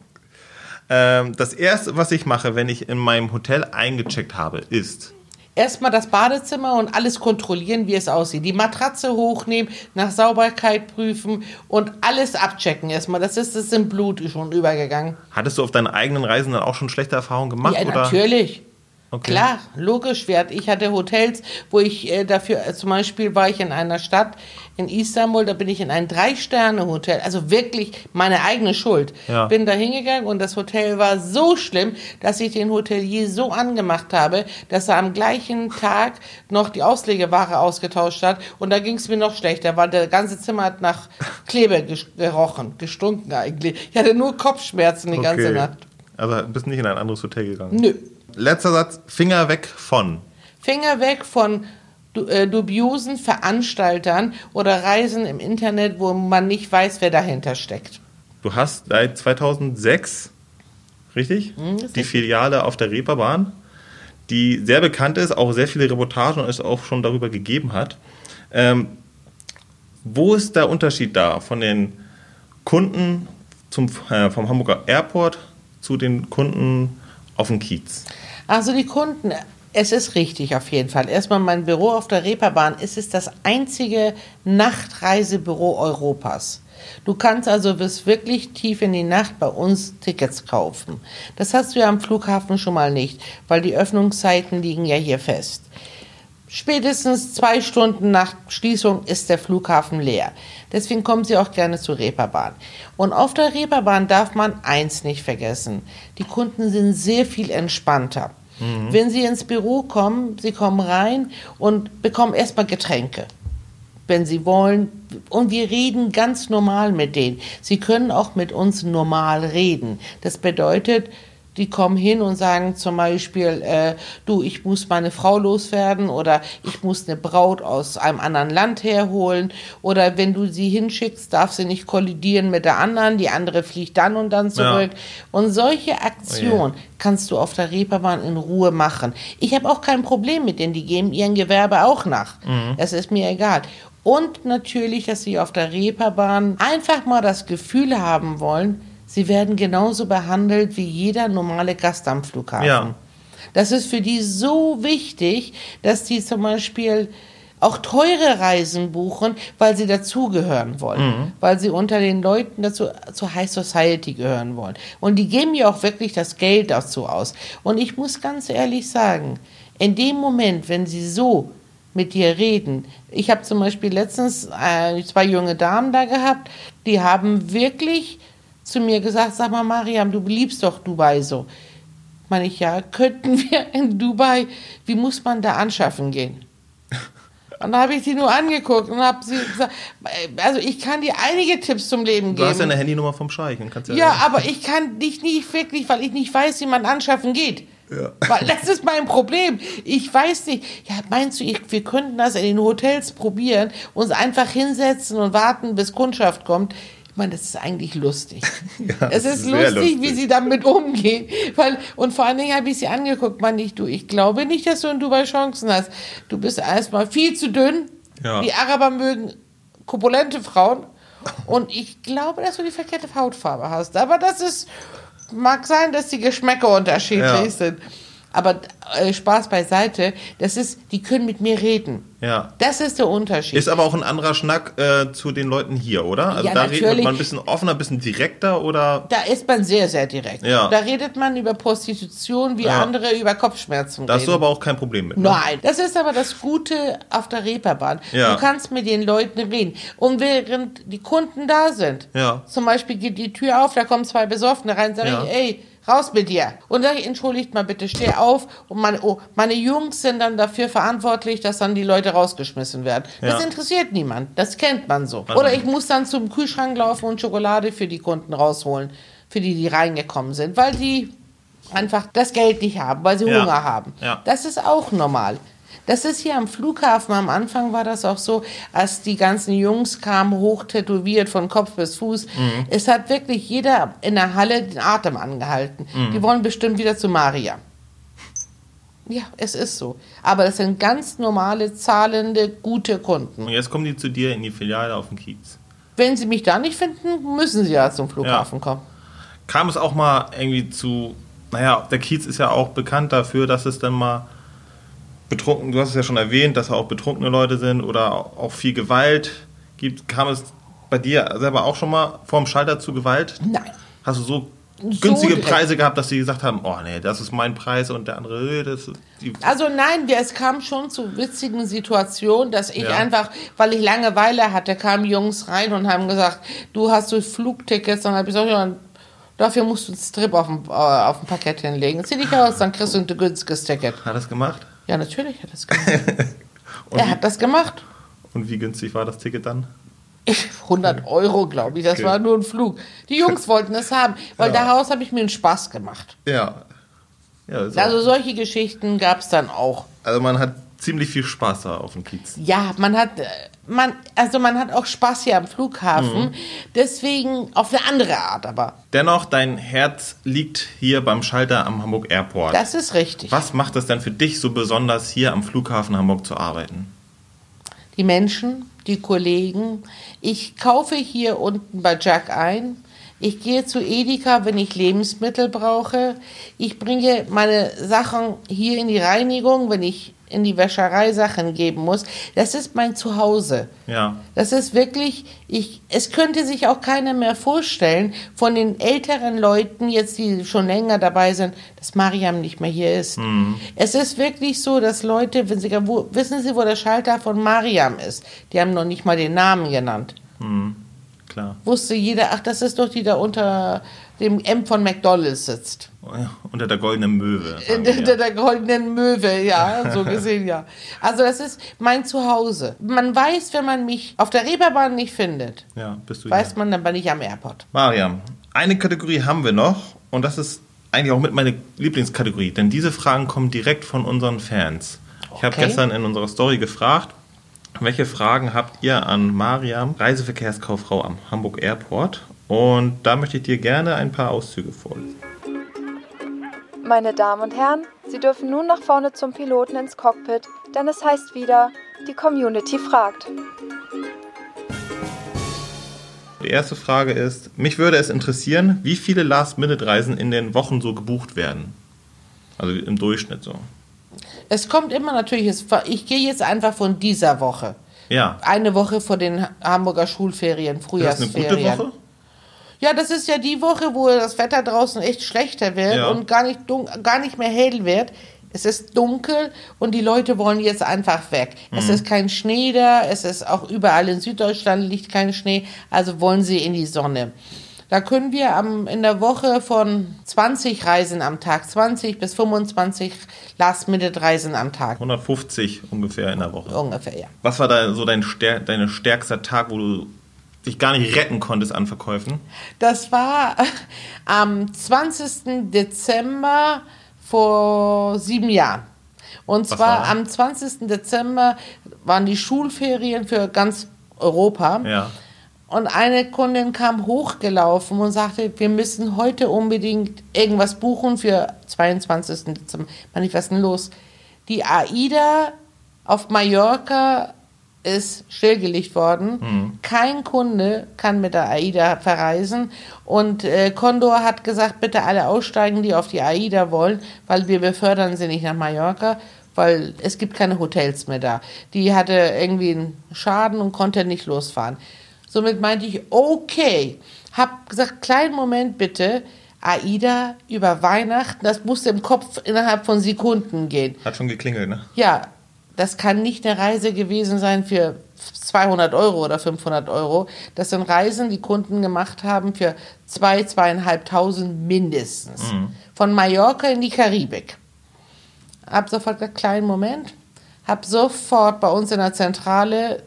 (laughs) ähm, das erste, was ich mache, wenn ich in meinem Hotel eingecheckt habe, ist. Erstmal das Badezimmer und alles kontrollieren, wie es aussieht. Die Matratze hochnehmen, nach Sauberkeit prüfen und alles abchecken erstmal. Das ist es im Blut schon übergegangen. Hattest du auf deinen eigenen Reisen dann auch schon schlechte Erfahrungen gemacht? Ja, oder? natürlich. Okay. Klar, logisch. Hatten- Ich hatte Hotels, wo ich äh, dafür, äh, zum Beispiel war ich in einer Stadt in Istanbul, da bin ich in ein Drei-Sterne-Hotel, also wirklich meine eigene Schuld. Ja. Bin da hingegangen und das Hotel war so schlimm, dass ich den Hotelier so angemacht habe, dass er am gleichen Tag noch die Auslegeware ausgetauscht hat und da ging es mir noch schlechter, weil der ganze Zimmer hat nach (laughs) Kleber gerochen, gestunken eigentlich. Ich hatte nur Kopfschmerzen die ganze Okay. Nacht. Also bist nicht in ein anderes Hotel gegangen. Nö. Letzter Satz: Finger weg von. Finger weg von äh, dubiosen Veranstaltern oder Reisen im Internet, wo man nicht weiß, wer dahinter steckt. Du hast seit 2006, richtig? Mhm, die Filiale auf der Reeperbahn, die sehr bekannt ist, auch sehr viele Reportagen es auch schon darüber gegeben hat. Ähm, wo ist der Unterschied da von den Kunden zum, äh, vom Hamburger Airport zu den Kunden auf dem Kiez? Also die Kunden, es ist richtig auf jeden Fall. Erstmal mein Büro auf der Reeperbahn. Es ist das einzige Nachtreisebüro Europas. Du kannst also bis wirklich tief in die Nacht bei uns Tickets kaufen. Das hast du ja am Flughafen schon mal nicht, weil die Öffnungszeiten liegen ja hier fest. Spätestens zwei Stunden nach Schließung ist der Flughafen leer. Deswegen kommen Sie auch gerne zur Reeperbahn. Und auf der Reeperbahn darf man eins nicht vergessen. Die Kunden sind sehr viel entspannter. Mhm. Wenn Sie ins Büro kommen, Sie kommen rein und bekommen erstmal Getränke wenn Sie wollen. Und wir reden ganz normal mit denen. Sie können auch mit uns normal reden. Das bedeutet, die kommen hin und sagen zum Beispiel, äh, du, ich muss meine Frau loswerden oder ich muss eine Braut aus einem anderen Land herholen oder wenn du sie hinschickst, darf sie nicht kollidieren mit der anderen, die andere fliegt dann und dann zurück. Ja. Und solche Aktionen oh yeah. kannst du auf der Reeperbahn in Ruhe machen. Ich habe auch kein Problem mit denen, die geben ihren Gewerbe auch nach. Mhm. Das ist mir egal. Und natürlich, dass sie auf der Reeperbahn einfach mal das Gefühl haben wollen, sie werden genauso behandelt wie jeder normale Gast am Flughafen. Ja. Das ist für die so wichtig, dass die zum Beispiel auch teure Reisen buchen, weil sie dazugehören wollen, mhm. weil sie unter den Leuten dazu zur High Society gehören wollen. Und die geben ja auch wirklich das Geld dazu aus. Und ich muss ganz ehrlich sagen, in dem Moment, wenn sie so mit dir reden. Ich habe zum Beispiel letztens äh, zwei junge Damen da gehabt, die haben wirklich zu mir gesagt, sag mal Mariam, du liebst doch Dubai so. Meine ich, ja, könnten wir in Dubai, wie muss man da anschaffen gehen? Und da habe ich sie nur angeguckt und habe sie gesagt, also ich kann dir einige Tipps zum Leben geben. Du hast ja eine Handynummer vom Scheich. Ja, ja, aber ich kann dich nicht wirklich, weil ich nicht weiß, wie man anschaffen geht. Ja. Weil das ist mein Problem. Ich weiß nicht. Ja, meinst du, ich, wir könnten das in den Hotels probieren, uns einfach hinsetzen und warten, bis Kundschaft kommt? Ich meine, das ist eigentlich lustig. (laughs) Ja, es ist lustig, lustig, wie sie damit umgehen. Weil, und vor allen Dingen habe ich sie angeguckt, meine ich, du, ich glaube nicht, dass du in Dubai Chancen hast. Du bist erstmal viel zu dünn. Ja. Die Araber mögen korpulente Frauen. Und ich glaube, dass du die verkehrte Hautfarbe hast. Aber das ist, mag sein, dass die Geschmäcker unterschiedlich ja. sind. Aber äh, Spaß beiseite, das ist, die können mit mir reden. Ja. Das ist der Unterschied. Ist aber auch ein anderer Schnack äh, zu den Leuten hier, oder? Also ja, da natürlich. redet man ein bisschen offener, ein bisschen direkter, oder? Da ist man sehr, sehr direkt. Ja. Da redet man über Prostitution, wie ja. andere über Kopfschmerzen Da hast du aber auch kein Problem mit. Ne? Nein, das ist aber das Gute auf der Reeperbahn. Ja. Du kannst mit den Leuten reden. Und während die Kunden da sind, ja. zum Beispiel geht die Tür auf, da kommen zwei Besoffene rein, sage ja. ich, ey, raus mit dir. Und sag ich, entschuldigt mal bitte, steh auf. Und meine, oh, meine Jungs sind dann dafür verantwortlich, dass dann die Leute rausgeschmissen werden. Ja. Das interessiert niemand. Das kennt man so. Oder ich muss dann zum Kühlschrank laufen und Schokolade für die Kunden rausholen, für die, die reingekommen sind, weil die einfach das Geld nicht haben, weil sie ja. Hunger haben. Ja. Das ist auch normal. Das ist hier am Flughafen. Am Anfang war das auch so, als die ganzen Jungs kamen, hoch tätowiert von Kopf bis Fuß. Mhm. Es hat wirklich jeder in der Halle den Atem angehalten. Mhm. Die wollen bestimmt wieder zu Maria. Ja, es ist so. Aber das sind ganz normale, zahlende, gute Kunden. Und jetzt kommen die zu dir in die Filiale auf den Kiez. Wenn sie mich da nicht finden, müssen sie ja zum Flughafen ja. kommen. Kam es auch mal irgendwie zu, naja, der Kiez ist ja auch bekannt dafür, dass es dann mal betrunken, du hast es ja schon erwähnt, dass da auch betrunkene Leute sind oder auch viel Gewalt gibt. Kam es bei dir selber auch schon mal vorm Schalter zu Gewalt? Nein. Hast du so günstige so Preise gehabt, dass sie gesagt haben, oh nee, das ist mein Preis und der andere, äh, das Also nein, es kam schon zu witzigen Situationen, dass ich ja. einfach, weil ich Langeweile hatte, kamen Jungs rein und haben gesagt, du hast so Flugtickets, dann habe ich gesagt, dafür musst du einen Strip auf dem, äh, auf dem Parkett hinlegen. Zieh dich aus, dann kriegst du ein günstiges Ticket. Hat das gemacht? Ja, natürlich hat er das gemacht. (laughs) er hat das gemacht. Und wie günstig war das Ticket dann? 100 Euro, glaube ich. Das okay. war nur ein Flug. Die Jungs (laughs) wollten es haben, weil ja. daraus habe ich mir einen Spaß gemacht. Ja. ja so. Also solche Geschichten gab es dann auch. Also man hat ziemlich viel Spaß da auf dem Kiez. Ja, man hat, äh, man, also man hat auch Spaß hier am Flughafen. Mhm. Deswegen auf eine andere Art aber. Dennoch, dein Herz liegt hier beim Schalter am Hamburg Airport. Das ist richtig. Was macht es denn für dich so besonders, hier am Flughafen Hamburg zu arbeiten? die Menschen, die Kollegen. Ich kaufe hier unten bei Jack ein. Ich gehe zu Edeka, wenn ich Lebensmittel brauche. Ich bringe meine Sachen hier in die Reinigung, wenn ich in die Wäscherei Sachen geben muss. Das ist mein Zuhause. Ja. Das ist wirklich, ich, es könnte sich auch keiner mehr vorstellen von den älteren Leuten, jetzt die schon länger dabei sind, dass Mariam nicht mehr hier ist. Es ist wirklich so, dass Leute, wenn sie, wo, wissen Sie, wo der Schalter von Mariam ist? Die haben noch nicht mal den Namen genannt. Klar. Wusste jeder, ach, das ist doch die da unter dem M von McDonalds sitzt. Unter der goldenen Möwe. sagen Der, goldenen Möwe, ja, so gesehen, ja. Also das ist mein Zuhause. Man weiß, wenn man mich auf der Reeperbahn nicht findet, ja, bist du weiß hier. man, dann bin ich am Airport. Mariam, eine Kategorie haben wir noch und das ist eigentlich auch mit meine Lieblingskategorie, denn diese Fragen kommen direkt von unseren Fans. Ich habe Okay. gestern in unserer Story gefragt, welche Fragen habt ihr an Mariam, Reiseverkehrskauffrau am Hamburg Airport? Und da möchte ich dir gerne ein paar Auszüge vorlesen. Meine Damen und Herren, Sie dürfen nun nach vorne zum Piloten ins Cockpit, denn es heißt wieder, die Community fragt. Die erste Frage ist, mich würde es interessieren, wie viele Last-Minute-Reisen in den Wochen so gebucht werden. Also im Durchschnitt so. Es kommt immer natürlich, es- ich gehe jetzt einfach von dieser Woche. Ja, Eine Woche vor den Hamburger Schulferien, ist das eine Frühjahrsferien. gute Woche? Ja, das ist ja die Woche, wo das Wetter draußen echt schlechter wird Ja. und gar nicht, gar nicht mehr hell wird. Es ist dunkel und die Leute wollen jetzt einfach weg. Es Mhm. ist kein Schnee da, es ist auch überall in Süddeutschland liegt kein Schnee, also wollen sie in die Sonne. Da können wir am, in der Woche von 20 Reisen am Tag, 20 bis 25 Last-Minute-Reisen am Tag 150 ungefähr in der Woche. ungefähr, ja. Was war da so dein stär dein stärkster Tag, wo du dich gar nicht retten konntest an Verkäufen? Das war (laughs) am 20. Dezember vor sieben Jahren. Und Was zwar am 20. Dezember waren die Schulferien für ganz Europa. Ja. Und eine Kundin kam hochgelaufen und sagte, wir müssen heute unbedingt irgendwas buchen für 22. Dezember. Mann, was ist denn los? Die AIDA auf Mallorca ist stillgelegt worden. Kein Kunde kann mit der AIDA verreisen. Und äh, Condor hat gesagt, bitte alle aussteigen, die auf die AIDA wollen, weil wir befördern sie nicht nach Mallorca, weil es gibt keine Hotels mehr da. Die hatte irgendwie einen Schaden und konnte nicht losfahren. Somit meinte ich, okay, hab gesagt, kleinen Moment bitte, AIDA über Weihnachten, das musste im Kopf innerhalb von Sekunden gehen. Hat schon geklingelt, ne? Ja, das kann nicht eine Reise gewesen sein für 200 Euro oder 500 Euro. Das sind Reisen, die Kunden gemacht haben für 2, zweieinhalbtausend mindestens. Von Mallorca in die Karibik. Hab sofort gesagt, kleinen Moment. Hab sofort bei uns in der Zentrale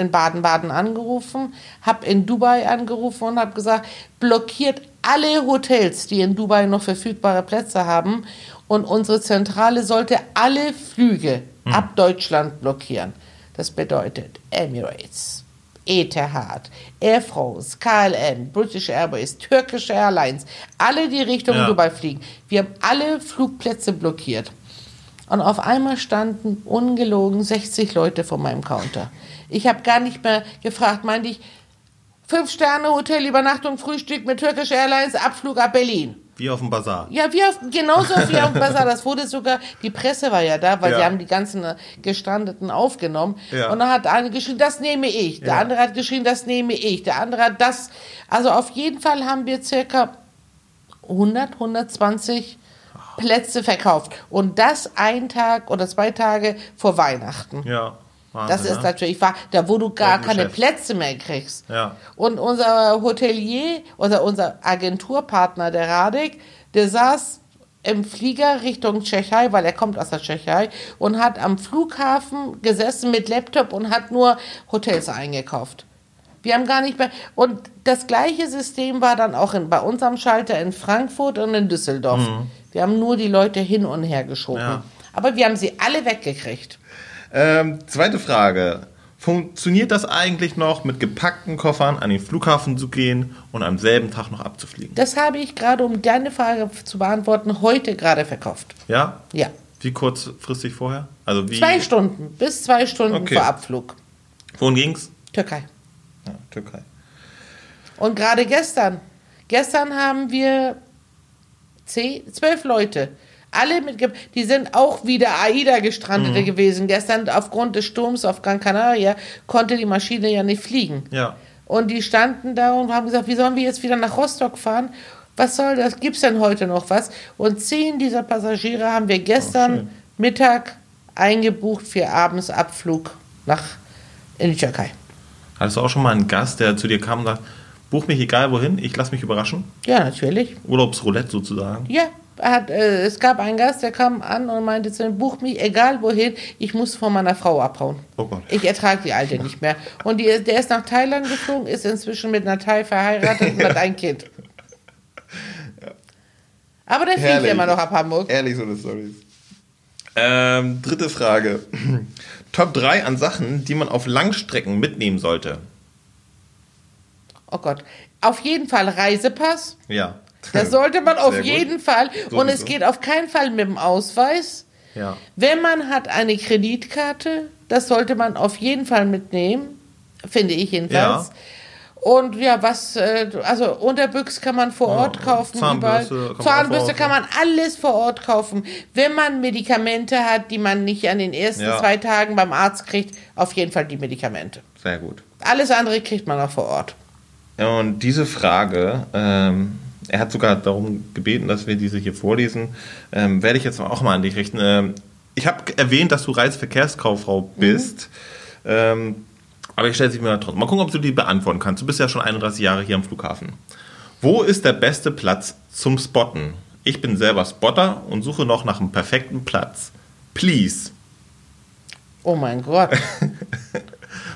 in Baden-Baden angerufen, hab in Dubai angerufen und hab gesagt, blockiert alle Hotels, die in Dubai noch verfügbare Plätze haben und unsere Zentrale sollte alle Flüge ab Deutschland blockieren. Das bedeutet Emirates, Etihad, Air France, KLM, British Airways, Turkish Airlines, alle die Richtung Ja. Dubai fliegen. Wir haben alle Flugplätze blockiert. Und auf einmal standen ungelogen 60 Leute vor meinem Counter. Ich habe gar nicht mehr gefragt, meinte ich, fünf Sterne Hotel, Übernachtung, Frühstück mit Turkish Airlines, Abflug ab Berlin. Wie auf dem Bazar. Ja, wie auf, genauso wie auf dem (laughs) Bazar. Das wurde sogar, die Presse war ja da, weil Ja. sie haben die ganzen äh, Gestrandeten aufgenommen. Ja. Und dann hat einer geschrien, das nehme ich. Der Ja. andere hat geschrien, das nehme ich. Der andere hat das. Also auf jeden Fall haben wir circa 100, 120 Plätze verkauft. Und das ein Tag oder zwei Tage vor Weihnachten. Ja. Wahnsinn, Das ist natürlich wahr, da wo du gar Ein keine. Plätze mehr kriegst. Ja. Und unser Hotelier oder unser Agenturpartner, der Radek, der saß im Flieger Richtung Tschechei, weil er kommt aus der Tschechei und hat am Flughafen gesessen mit Laptop und hat nur Hotels eingekauft. Wir haben gar nicht mehr. Und das gleiche System war dann auch in, bei unserem Schalter in Frankfurt und in Düsseldorf. Wir haben nur die Leute hin und her geschoben. Mhm. Ja. Aber wir haben sie alle weggekriegt. Ähm, zweite Frage. Funktioniert das eigentlich noch, mit gepackten Koffern an den Flughafen zu gehen und am selben Tag noch abzufliegen? Das habe ich gerade, um deine Frage zu beantworten, heute gerade verkauft. Ja? Ja. Wie kurzfristig vorher? Also wie? Zwei Stunden, bis zwei Stunden Okay. vor Abflug. Wohin ging's? Türkei. Ja, Türkei. Und gerade gestern, gestern haben wir zehn, zwölf Leute. Alle mit, Ge- die sind auch wieder AIDA-Gestrandete gewesen. Gestern aufgrund des Sturms auf Gran Canaria konnte die Maschine ja nicht fliegen. Ja. Und die standen da und haben gesagt, wie sollen wir jetzt wieder nach Rostock fahren? Was soll das? Gibt es denn heute noch was? Und zehn dieser Passagiere haben wir gestern schön. Mittag eingebucht für abends Abflug nach in die Türkei. Hattest du auch schon mal einen Gast, der zu dir kam und sagt, buch mich egal wohin, ich lass mich überraschen? Ja, natürlich. Urlaubsroulette sozusagen. Ja, hat, äh, es gab einen Gast, der kam an und meinte zu mir, buch mich egal wohin, ich muss von meiner Frau abhauen. Oh Gott. Ich ertrage die Alte nicht mehr. Und die, der ist nach Thailand geflogen, ist inzwischen mit einer Thai verheiratet und hat ein Kind. Aber der fliegt immer noch ab Hamburg. Ehrlich so eine Stories. Ähm, dritte Frage. (clears throat) Top 3 an Sachen, die man auf Langstrecken mitnehmen sollte. Oh Gott. Auf jeden Fall Reisepass. Ja. Das (laughs) sollte man auf Sehr gut. jeden Fall. Und es geht auf keinen Fall mit dem Ausweis. Ja. Wenn man hat eine Kreditkarte, das sollte man auf jeden Fall mitnehmen, finde ich jedenfalls. Ja. Und ja, was, äh, also Unterbüchs kann man vor Ja, Ort kaufen. Zahnbürste überall. kann Zahnbürste kann man alles vor Ort kaufen. Wenn man Medikamente hat, die man nicht an den ersten Ja. zwei Tagen beim Arzt kriegt, auf jeden Fall die Medikamente. Sehr gut. Alles andere kriegt man auch vor Ort. Und diese Frage, ähm, er hat sogar darum gebeten, dass wir diese hier vorlesen, ähm, werde ich jetzt auch mal an dich richten. Ähm, ich habe erwähnt, dass du Reiseverkehrskauffrau bist. Ähm, aber ich stelle sie mir trotzdem. Mal gucken, ob du die beantworten kannst. Du bist ja schon 31 Jahre hier am Flughafen. Wo ist der beste Platz zum Spotten? Ich bin selber Spotter und suche noch nach einem perfekten Platz. Please. Oh mein Gott. (laughs)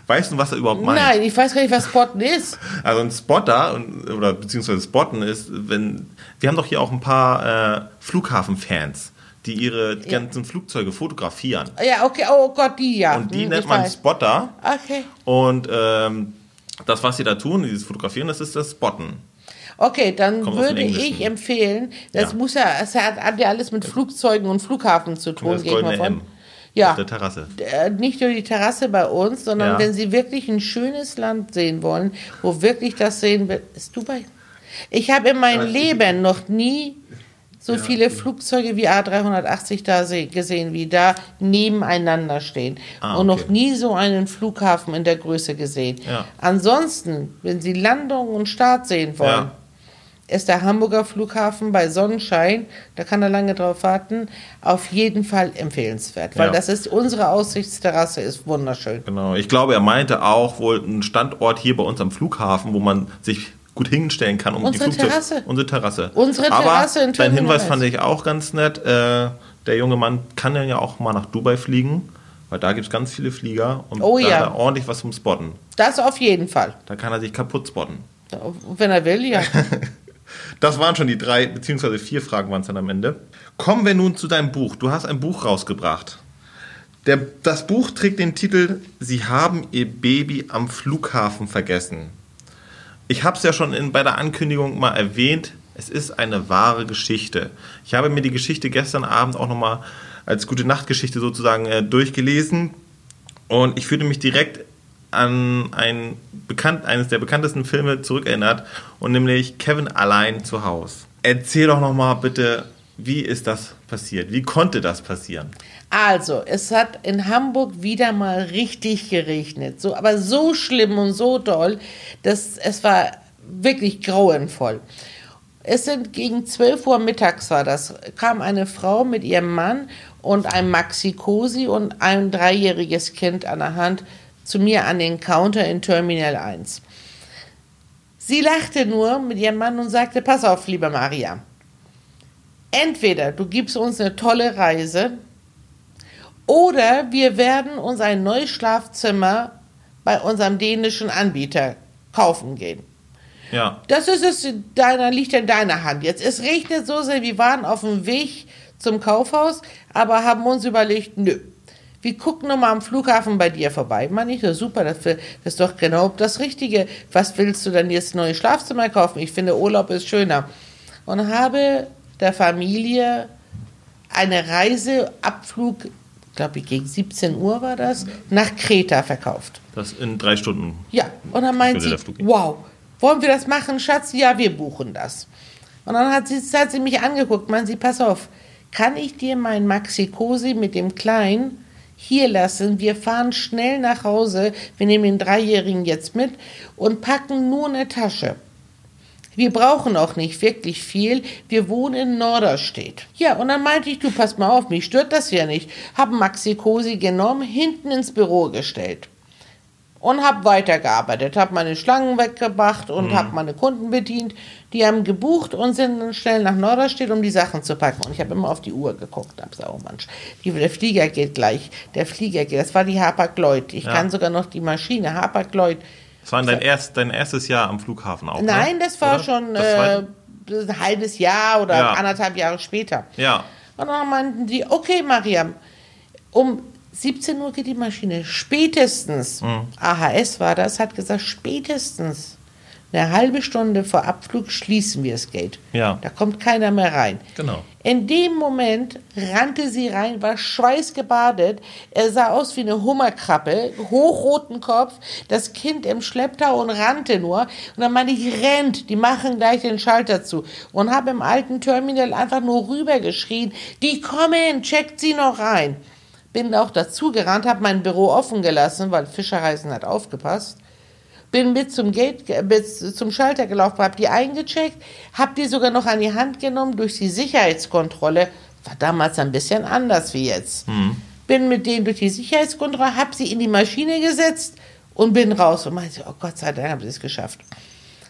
Weißt du, was er überhaupt meint? Nein, ich weiß gar nicht, was Spotten ist. Also ein Spotter oder beziehungsweise Spotten ist, wenn wir haben doch hier auch ein paar äh, Flughafenfans, die ihre ganzen Flugzeuge fotografieren Ja, okay, oh Gott, die ja. und die Hm, nennt man weiß. Spotter Okay. und ähm, das, was sie da tun, dieses Fotografieren, das ist das Spotten. Okay, dann Kommt würde ich empfehlen, das Ja. muss ja, es hat, hat ja alles mit Flugzeugen und Flughafen zu tun, Das goldene von. M Ja, auf der Terrasse. äh, nicht nur die Terrasse bei uns, sondern Ja. wenn Sie wirklich ein schönes Land sehen wollen, wo wirklich das sehen wird, ist Dubai. Ich habe in meinem Ja, Leben noch nie so viele Flugzeuge wie A380 da se- gesehen, wie da nebeneinander stehen. Ah, Und noch okay. nie so einen Flughafen in der Größe gesehen. Ja. Ansonsten, wenn Sie Landung und Start sehen wollen, Ja. Ist der Hamburger Flughafen bei Sonnenschein, da kann er lange drauf warten, auf jeden Fall empfehlenswert, weil Ja. das ist unsere Aussichtsterrasse ist wunderschön. Genau. Ich glaube, er meinte auch wohl einen Standort hier bei uns am Flughafen, wo man sich gut hinstellen kann, um Unsere die Flugzeuge. Terrasse. Unsere Terrasse. Unsere Aber Terrasse in dein Hinweis 1. fand ich auch ganz nett. Äh, der junge Mann kann ja auch mal nach Dubai fliegen, weil da gibt es ganz viele Flieger und Oh da ja. hat er ordentlich was zum Spotten. Das auf jeden Fall. Da kann er sich kaputt spotten. Wenn er will, ja. (laughs) Das waren schon die drei, beziehungsweise vier Fragen waren es dann am Ende. Kommen wir nun zu deinem Buch. Du hast ein Buch rausgebracht. Der, das Buch trägt den Titel Sie haben Ihr Baby am Flughafen vergessen. Ich habe es ja schon in, bei der Ankündigung mal erwähnt. Es ist eine wahre Geschichte. Ich habe mir die Geschichte gestern Abend auch nochmal als gute Nachtgeschichte sozusagen äh, durchgelesen und ich fühlte mich direkt an ein bekannt, eines der bekanntesten Filme zurückerinnert und nämlich Kevin allein zu Hause. Erzähl doch nochmal bitte, wie ist das passiert? Wie konnte das passieren? Also, es hat in Hamburg wieder mal richtig geregnet. So, aber so schlimm und so doll, dass es war wirklich grauenvoll. Es sind gegen 12 Uhr mittags war das, kam eine Frau mit ihrem Mann und einem Maxi-Cosi und ein dreijähriges Kind an der Hand zu mir an den Counter in Terminal 1. Sie lachte nur mit ihrem Mann und sagte, pass auf, liebe Maria, entweder du gibst uns eine tolle Reise oder wir werden uns ein neues Schlafzimmer bei unserem dänischen Anbieter kaufen gehen. Ja, Das ist es, in deiner, liegt in deiner Hand. Jetzt, es regnet so sehr, wir waren auf dem Weg zum Kaufhaus, aber haben uns überlegt, nö. Wir gucken nochmal am Flughafen bei dir vorbei. Man nicht, so super, das, das ist doch genau das Richtige. Was willst du denn jetzt neues Schlafzimmer kaufen? Ich finde, Urlaub ist schöner. Und habe der Familie eine Reiseabflug glaube ich, gegen 17 Uhr war das, nach Kreta verkauft. Das in drei Stunden. Ja, und dann meint Würde sie, wow, wollen wir das machen, Schatz? Ja, wir buchen das. Und dann hat sie, hat sie mich angeguckt, meint sie, pass auf, kann ich dir mein Maxi Cosi mit dem Kleinen hier lassen? Wir fahren schnell nach Hause, wir nehmen den Dreijährigen jetzt mit und packen nur eine Tasche. Wir brauchen auch nicht wirklich viel. Wir wohnen in Norderstedt. Ja, und dann meinte ich, du pass mal auf, mich stört das ja nicht. Hab Maxi Cosi genommen, hinten ins Büro gestellt. Und hab weitergearbeitet, hab meine Schlangen weggebracht und hab meine Kunden bedient. Die haben gebucht und sind dann schnell nach Norderstedt, um die Sachen zu packen. Und ich habe immer auf die Uhr geguckt, hab gesagt, oh Mensch, die, der Flieger geht gleich. Der Flieger geht, das war die Hapag-Lloyd. Ich Ja. kann sogar noch die Maschine, Hapag-Lloyd. Das war dein, erst, dein erstes Jahr am Flughafen auch. Nein, ne? das war Oder? schon Das äh, ein halbes Jahr oder Ja. anderthalb Jahre später. Ja. Und dann meinten die, okay, Mariam, um 17 Uhr geht die Maschine. Spätestens, Mhm. AHS war das, hat gesagt, spätestens eine halbe Stunde vor Abflug schließen wir das Gate. Ja. Da kommt keiner mehr rein. Genau. In dem Moment rannte sie rein, war schweißgebadet. Er sah aus wie eine Hummerkrabbe, hochroten Kopf, das Kind im Schlepptau und rannte nur. Und dann meinte ich, rennt, die machen gleich den Schalter zu. Und habe im alten Terminal einfach nur rübergeschrien, die kommen, checkt sie noch rein. Bin auch dazu gerannt, habe mein Büro offen gelassen, weil Fischerreisen hat aufgepasst bin mit zum Gate, bis zum Schalter gelaufen, habe die eingecheckt, habe die sogar noch an die Hand genommen durch die Sicherheitskontrolle. War damals ein bisschen anders wie jetzt. Bin mit denen durch die Sicherheitskontrolle, habe sie in die Maschine gesetzt und bin raus und meinte, oh Gott sei Dank haben sie es geschafft.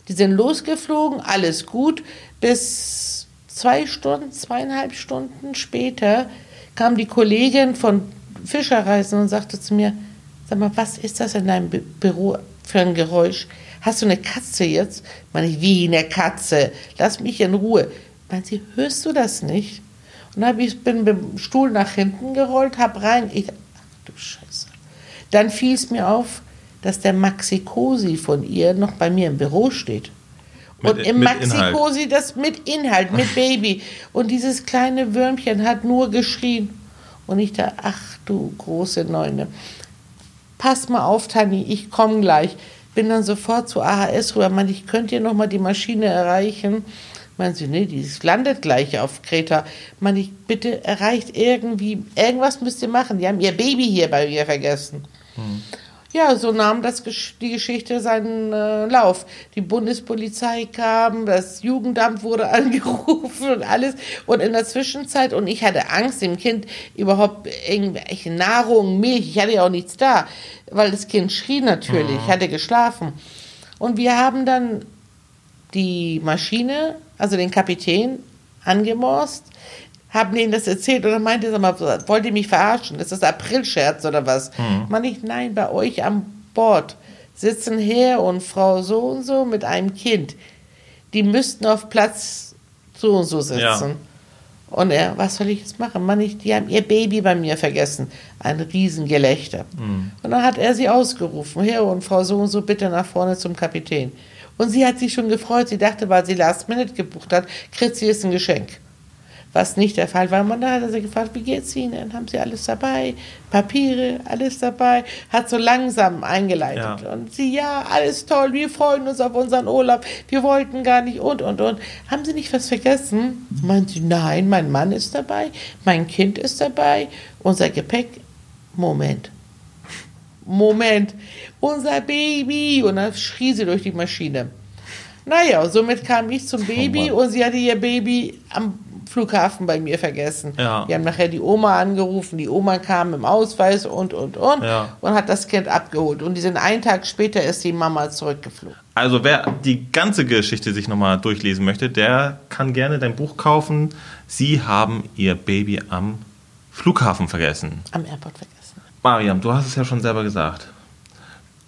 Die sind losgeflogen, alles gut, bis zwei Stunden, zweieinhalb Stunden später kam die Kollegin von Fischerreisen und sagte zu mir, sag mal, was ist das in deinem Bü Büro für ein Geräusch? Hast du eine Katze jetzt? Meine ich, wie eine Katze? Lass mich in Ruhe. Meint sie, hörst du das nicht? Und dann ich, bin mit dem Stuhl nach hinten gerollt, hab rein. Ich, ach du Scheiße. Dann fiel es mir auf, dass der Maxi Cosi von ihr noch bei mir im Büro steht. Und Mit- im mit Maxi Inhalt. Cosi das mit Inhalt, mit Baby. Und dieses kleine Würmchen hat nur geschrien. Und ich da, ach du große Neune. Pass mal auf, Tani, ich komme gleich. Bin dann sofort zu AHS rüber. Meinte, ich könnte ihr noch mal die Maschine erreichen. Meinen sie, nee, die landet gleich auf Kreta. Meinte ich, bitte erreicht irgendwie, irgendwas müsst ihr machen. Die haben ihr Baby hier bei mir vergessen. Ja, so nahm das, die Geschichte seinen äh, Lauf. Die Bundespolizei kam, das Jugendamt wurde (laughs) angerufen und alles. Und in der Zwischenzeit, und ich hatte Angst, dem Kind überhaupt irgendwelche Nahrung, Milch, ich hatte ja auch nichts da, weil das Kind schrie natürlich, ich hatte geschlafen. Und wir haben dann die Maschine, also den Kapitän, angemorst, haben denen das erzählt und dann meinte er, mal, wollt ihr mich verarschen? Ist das Aprilscherz oder was? Man ich, nein, bei euch an Bord sitzen Herr und Frau so und so mit einem Kind. Die müssten auf Platz so und so sitzen. Ja. Und er, was soll ich jetzt machen? Mann, ich, die haben ihr Baby bei mir vergessen. Ein Riesengelächter. Und dann hat er sie ausgerufen, Herr und Frau so und so, bitte nach vorne zum Kapitän. Und sie hat sich schon gefreut. Sie dachte, weil sie Last Minute gebucht hat, kriegt sie jetzt ein Geschenk. Was nicht der Fall war. Man da hat er sie gefragt, wie geht's Ihnen? Haben Sie alles dabei? Papiere, alles dabei? Hat so langsam eingeleitet. Ja. Und sie, ja, alles toll, wir freuen uns auf unseren Urlaub. Wir wollten gar nicht und, und, und. Haben Sie nicht was vergessen? Meint sie, nein, mein Mann ist dabei, mein Kind ist dabei, unser Gepäck. Moment. Moment, unser Baby. Und dann schrie sie durch die Maschine. Naja, somit kam ich zum Baby Mann. und sie hatte ihr Baby am Flughafen bei mir vergessen. Ja. Wir haben nachher die Oma angerufen, die Oma kam im Ausweis und, und, und Ja. und hat das Kind abgeholt. Und die sind einen Tag später ist die Mama zurückgeflogen. Also wer die ganze Geschichte sich nochmal durchlesen möchte, der kann gerne dein Buch kaufen. Sie haben ihr Baby am Flughafen vergessen. Am Airport vergessen. Mariam, du hast es ja schon selber gesagt.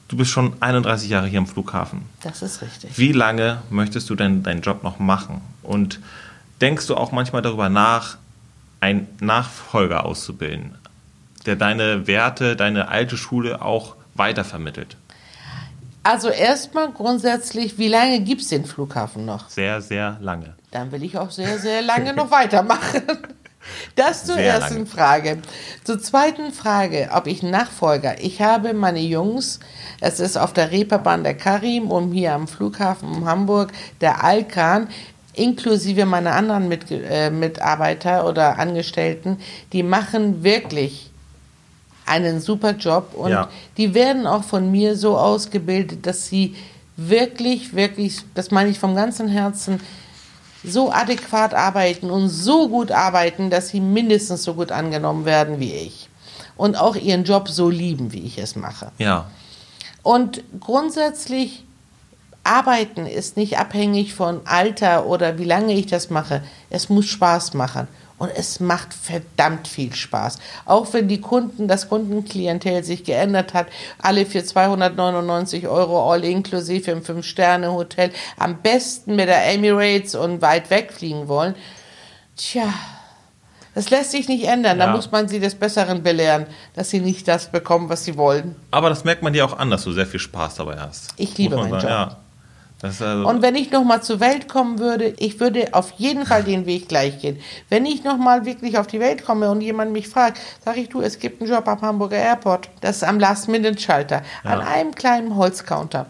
Du bist schon 31 Jahre hier am Flughafen. Das ist richtig. Wie lange möchtest du denn deinen Job noch machen? Und denkst du auch manchmal darüber nach, einen Nachfolger auszubilden, der deine Werte, deine alte Schule auch weitervermittelt? Also erstmal grundsätzlich, wie lange gibt es den Flughafen noch? Sehr, sehr lange. Dann will ich auch sehr, sehr lange noch weitermachen. (laughs) Das zur Sehr ersten lange. Frage. Zur zweiten Frage, ob ich Nachfolger. Ich habe meine Jungs, es ist auf der Reeperbahn der Karim und hier am Flughafen in Hamburg der Alkan, inklusive meiner anderen Mit äh, Mitarbeiter oder Angestellten, die machen wirklich einen super Job und Ja. die werden auch von mir so ausgebildet, dass sie wirklich, wirklich, das meine ich vom ganzen Herzen, so adäquat arbeiten und so gut arbeiten, dass sie mindestens so gut angenommen werden wie ich. Und auch ihren Job so lieben, wie ich es mache. Ja. Und grundsätzlich, Arbeiten ist nicht abhängig von Alter oder wie lange ich das mache. Es muss Spaß machen. Und es macht verdammt viel Spaß. Auch wenn die Kunden, das Kundenklientel sich geändert hat, alle für 299 Euro all inklusive im Fünf-Sterne-Hotel am besten mit der Emirates und weit wegfliegen wollen. Tja, das lässt sich nicht ändern. Da Ja. muss man sie des Besseren belehren, dass sie nicht das bekommen, was sie wollen. Aber das merkt man dir auch an, dass du sehr viel Spaß dabei hast. Ich liebe meinen sagen, Job. Ja. Also, Und wenn ich noch mal zur Welt kommen würde, ich würde auf jeden Fall den Weg gleich gehen. Wenn ich noch mal wirklich auf die Welt komme und jemand mich fragt, sage ich, du, es gibt einen Job am Hamburger Airport. Das ist am Last-Minute-Schalter, an einem kleinen Holzcounter.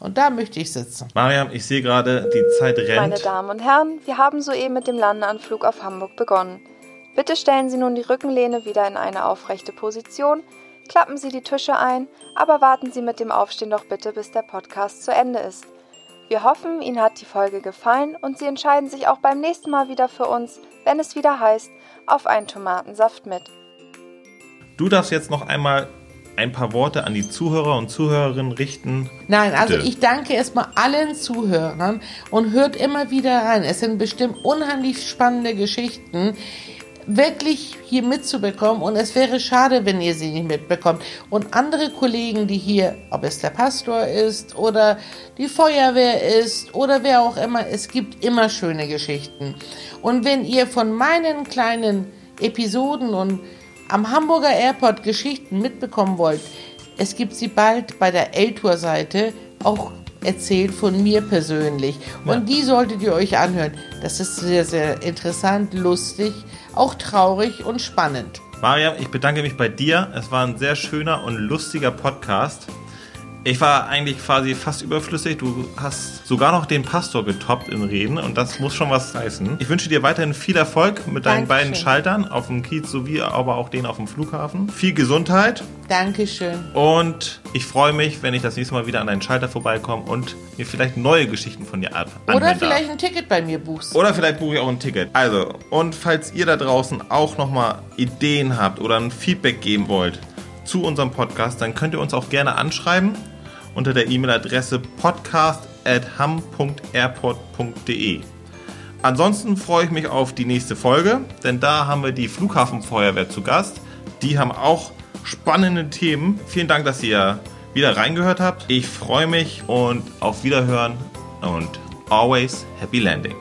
Und da möchte ich sitzen. Mariam, ich sehe gerade, die Zeit Meine rennt. Damen und Herren, wir haben soeben mit dem Landeanflug auf Hamburg begonnen. Bitte stellen Sie nun die Rückenlehne wieder in eine aufrechte Position, klappen Sie die Tische ein, aber warten Sie mit dem Aufstehen doch bitte, bis der Podcast zu Ende ist. Wir hoffen, Ihnen hat die Folge gefallen und Sie entscheiden sich auch beim nächsten Mal wieder für uns, wenn es wieder heißt, auf einen Tomatensaft mit. Du darfst jetzt noch einmal ein paar Worte an die Zuhörer und Zuhörerinnen richten. Nein, also ich danke erstmal allen Zuhörern und hört immer wieder rein. Es sind bestimmt unheimlich spannende Geschichten wirklich hier mitzubekommen und es wäre schade, wenn ihr sie nicht mitbekommt. Und andere Kollegen, die hier, ob es der Pastor ist oder die Feuerwehr ist oder wer auch immer, es gibt immer schöne Geschichten. Und wenn ihr von meinen kleinen Episoden und am Hamburger Airport Geschichten mitbekommen wollt, es gibt sie bald bei der L-Tour-Seite auch erzählt von mir persönlich. Und die solltet ihr euch anhören. Das ist sehr, sehr interessant, lustig, auch traurig und spannend. Mariam, ich bedanke mich bei dir. Es war ein sehr schöner und lustiger Podcast. Ich war eigentlich quasi fast überflüssig. Du hast sogar noch den Pastor getoppt in Reden und das muss schon was heißen. Ich wünsche dir weiterhin viel Erfolg mit deinen Dankeschön. beiden Schaltern auf dem Kiez sowie aber auch den auf dem Flughafen. Viel Gesundheit Dankeschön. und ich freue mich, wenn ich das nächste Mal wieder an deinen Schalter vorbeikomme und mir vielleicht neue Geschichten von dir ab Oder vielleicht darf. ein Ticket bei mir buchst. Oder vielleicht buche ich auch ein Ticket. Also, und falls ihr da draußen auch nochmal Ideen habt oder ein Feedback geben wollt zu unserem Podcast, dann könnt ihr uns auch gerne anschreiben unter der E-Mail-Adresse podcast.ham.airport.de. Ansonsten freue ich mich auf die nächste Folge, denn da haben wir die Flughafenfeuerwehr zu Gast. Die haben auch spannende Themen. Vielen Dank, dass ihr wieder reingehört habt. Ich freue mich und auf Wiederhören und always happy landing.